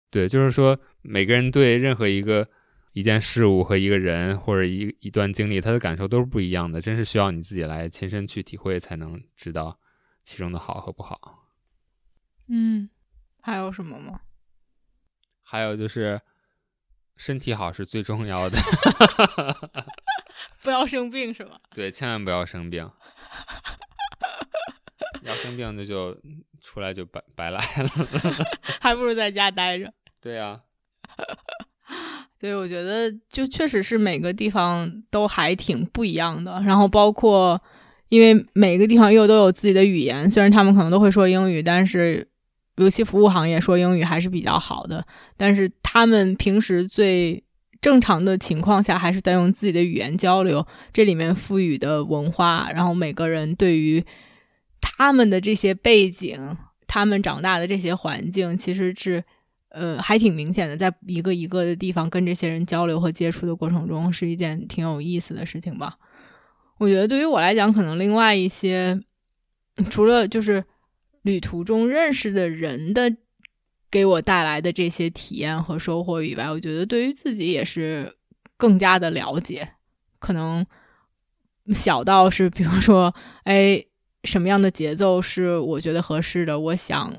对，就是说每个人对任何一个一件事物和一个人或者一一段经历，他的感受都是不一样的，真是需要你自己来亲身去体会，才能知道其中的好和不好。嗯，还有什么吗？还有就是身体好是最重要的，不要生病是吧？对，千万不要生病。要生病那就出来就白白来了，还不如在家待着。对呀，对，我觉得就确实是每个地方都还挺不一样的。然后包括，因为每个地方又都有自己的语言，虽然他们可能都会说英语，但是尤其服务行业说英语还是比较好的。但是他们平时最正常的情况下，还是在用自己的语言交流。这里面赋予的文化，然后每个人对于。他们的这些背景，他们长大的这些环境，其实是，呃，还挺明显的。在一个一个的地方跟这些人交流和接触的过程中，是一件挺有意思的事情吧。我觉得对于我来讲，可能另外一些，除了就是旅途中认识的人的给我带来的这些体验和收获以外，我觉得对于自己也是更加的了解。可能小到是，比如说，哎。什么样的节奏是我觉得合适的？我想，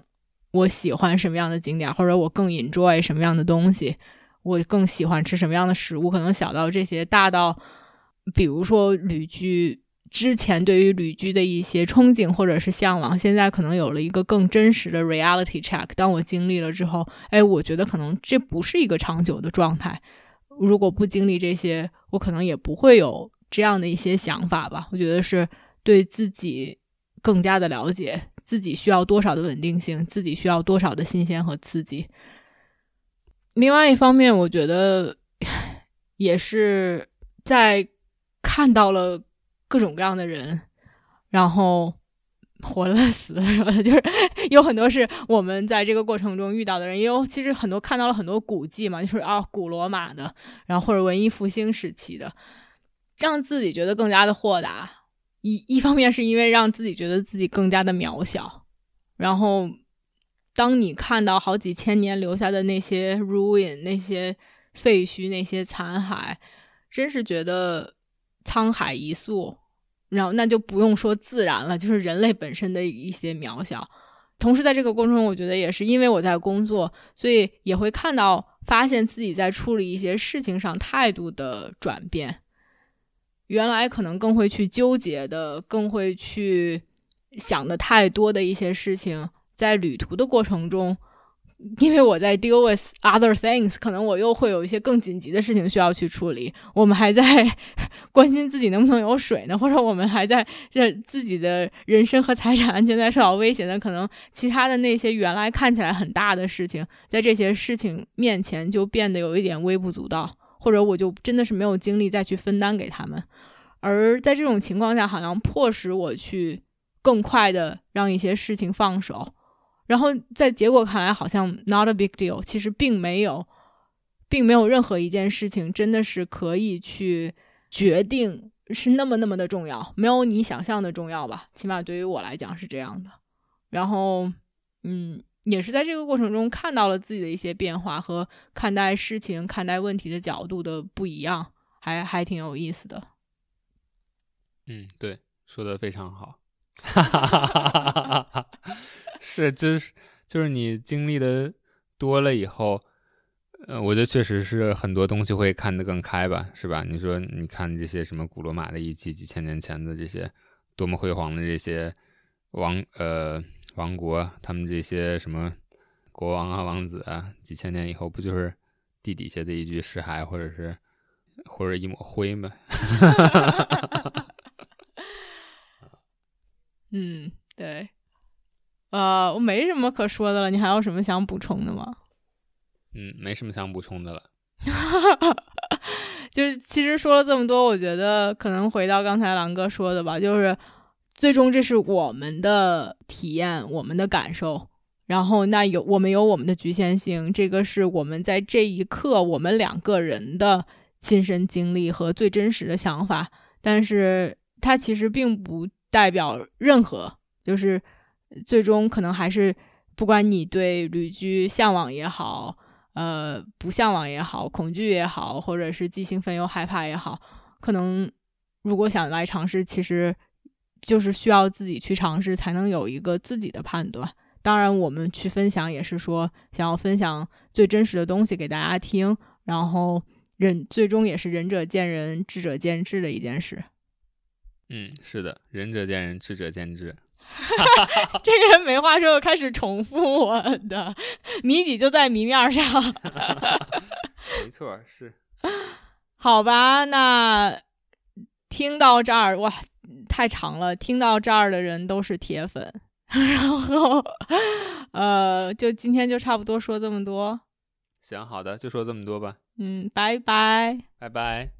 我喜欢什么样的景点，或者我更 enjoy 什么样的东西？我更喜欢吃什么样的食物？可能小到这些，大到比如说旅居之前对于旅居的一些憧憬或者是向往，现在可能有了一个更真实的 reality check。当我经历了之后，哎，我觉得可能这不是一个长久的状态。如果不经历这些，我可能也不会有这样的一些想法吧。我觉得是对自己。更加的了解自己需要多少的稳定性，自己需要多少的新鲜和刺激。另外一方面，我觉得 也是在看到了各种各样的人，然后活了死了什么的，就是有很多是我们在这个过程中遇到的人，也有其实很多看到了很多古迹嘛，就是啊古罗马的，然后或者文艺复兴时期的，让自己觉得更加的豁达。一一方面是因为让自己觉得自己更加的渺小，然后，当你看到好几千年留下的那些 ruin、那些废墟、那些残骸，真是觉得沧海一粟。然后，那就不用说自然了，就是人类本身的一些渺小。同时，在这个过程中，我觉得也是因为我在工作，所以也会看到、发现自己在处理一些事情上态度的转变。原来可能更会去纠结的，更会去想的太多的一些事情，在旅途的过程中。因为我在 deal with other things，可能我又会有一些更紧急的事情需要去处理。我们还在 关心自己能不能有水呢，或者我们还在这自己的人身和财产安全在受到威胁呢？可能其他的那些原来看起来很大的事情，在这些事情面前就变得有一点微不足道，或者我就真的是没有精力再去分担给他们。而在这种情况下，好像迫使我去更快的让一些事情放手。然后在结果看来，好像 not a big deal，其实并没有，并没有任何一件事情真的是可以去决定是那么那么的重要，没有你想象的重要吧？起码对于我来讲是这样的。然后，嗯，也是在这个过程中看到了自己的一些变化和看待事情、看待问题的角度的不一样，还还挺有意思的。嗯，对，说的非常好。哈哈哈哈哈！是，就是就是你经历的多了以后，呃，我觉得确实是很多东西会看得更开吧，是吧？你说，你看这些什么古罗马的遗迹，几千年前的这些多么辉煌的这些王呃王国，他们这些什么国王啊、王子啊，几千年以后不就是地底下的一具尸骸，或者是或者一抹灰吗？嗯，对，呃，我没什么可说的了，你还有什么想补充的吗？嗯，没什么想补充的了。就是其实说了这么多，我觉得可能回到刚才狼哥说的吧，就是最终这是我们的体验，我们的感受，然后那有我们有我们的局限性，这个是我们在这一刻我们两个人的亲身经历和最真实的想法，但是它其实并不。代表任何，就是最终可能还是不管你对旅居向往也好，呃，不向往也好，恐惧也好，或者是既兴奋又害怕也好，可能如果想来尝试，其实就是需要自己去尝试，才能有一个自己的判断。当然，我们去分享也是说想要分享最真实的东西给大家听，然后仁最终也是仁者见仁，智者见智的一件事。嗯，是的，仁者见仁，智者见智。这个人没话说，又开始重复我的谜底，就在谜面上。没错，是。好吧，那听到这儿，哇，太长了。听到这儿的人都是铁粉。然后，呃，就今天就差不多说这么多。行，好的，就说这么多吧。嗯，拜拜，拜拜。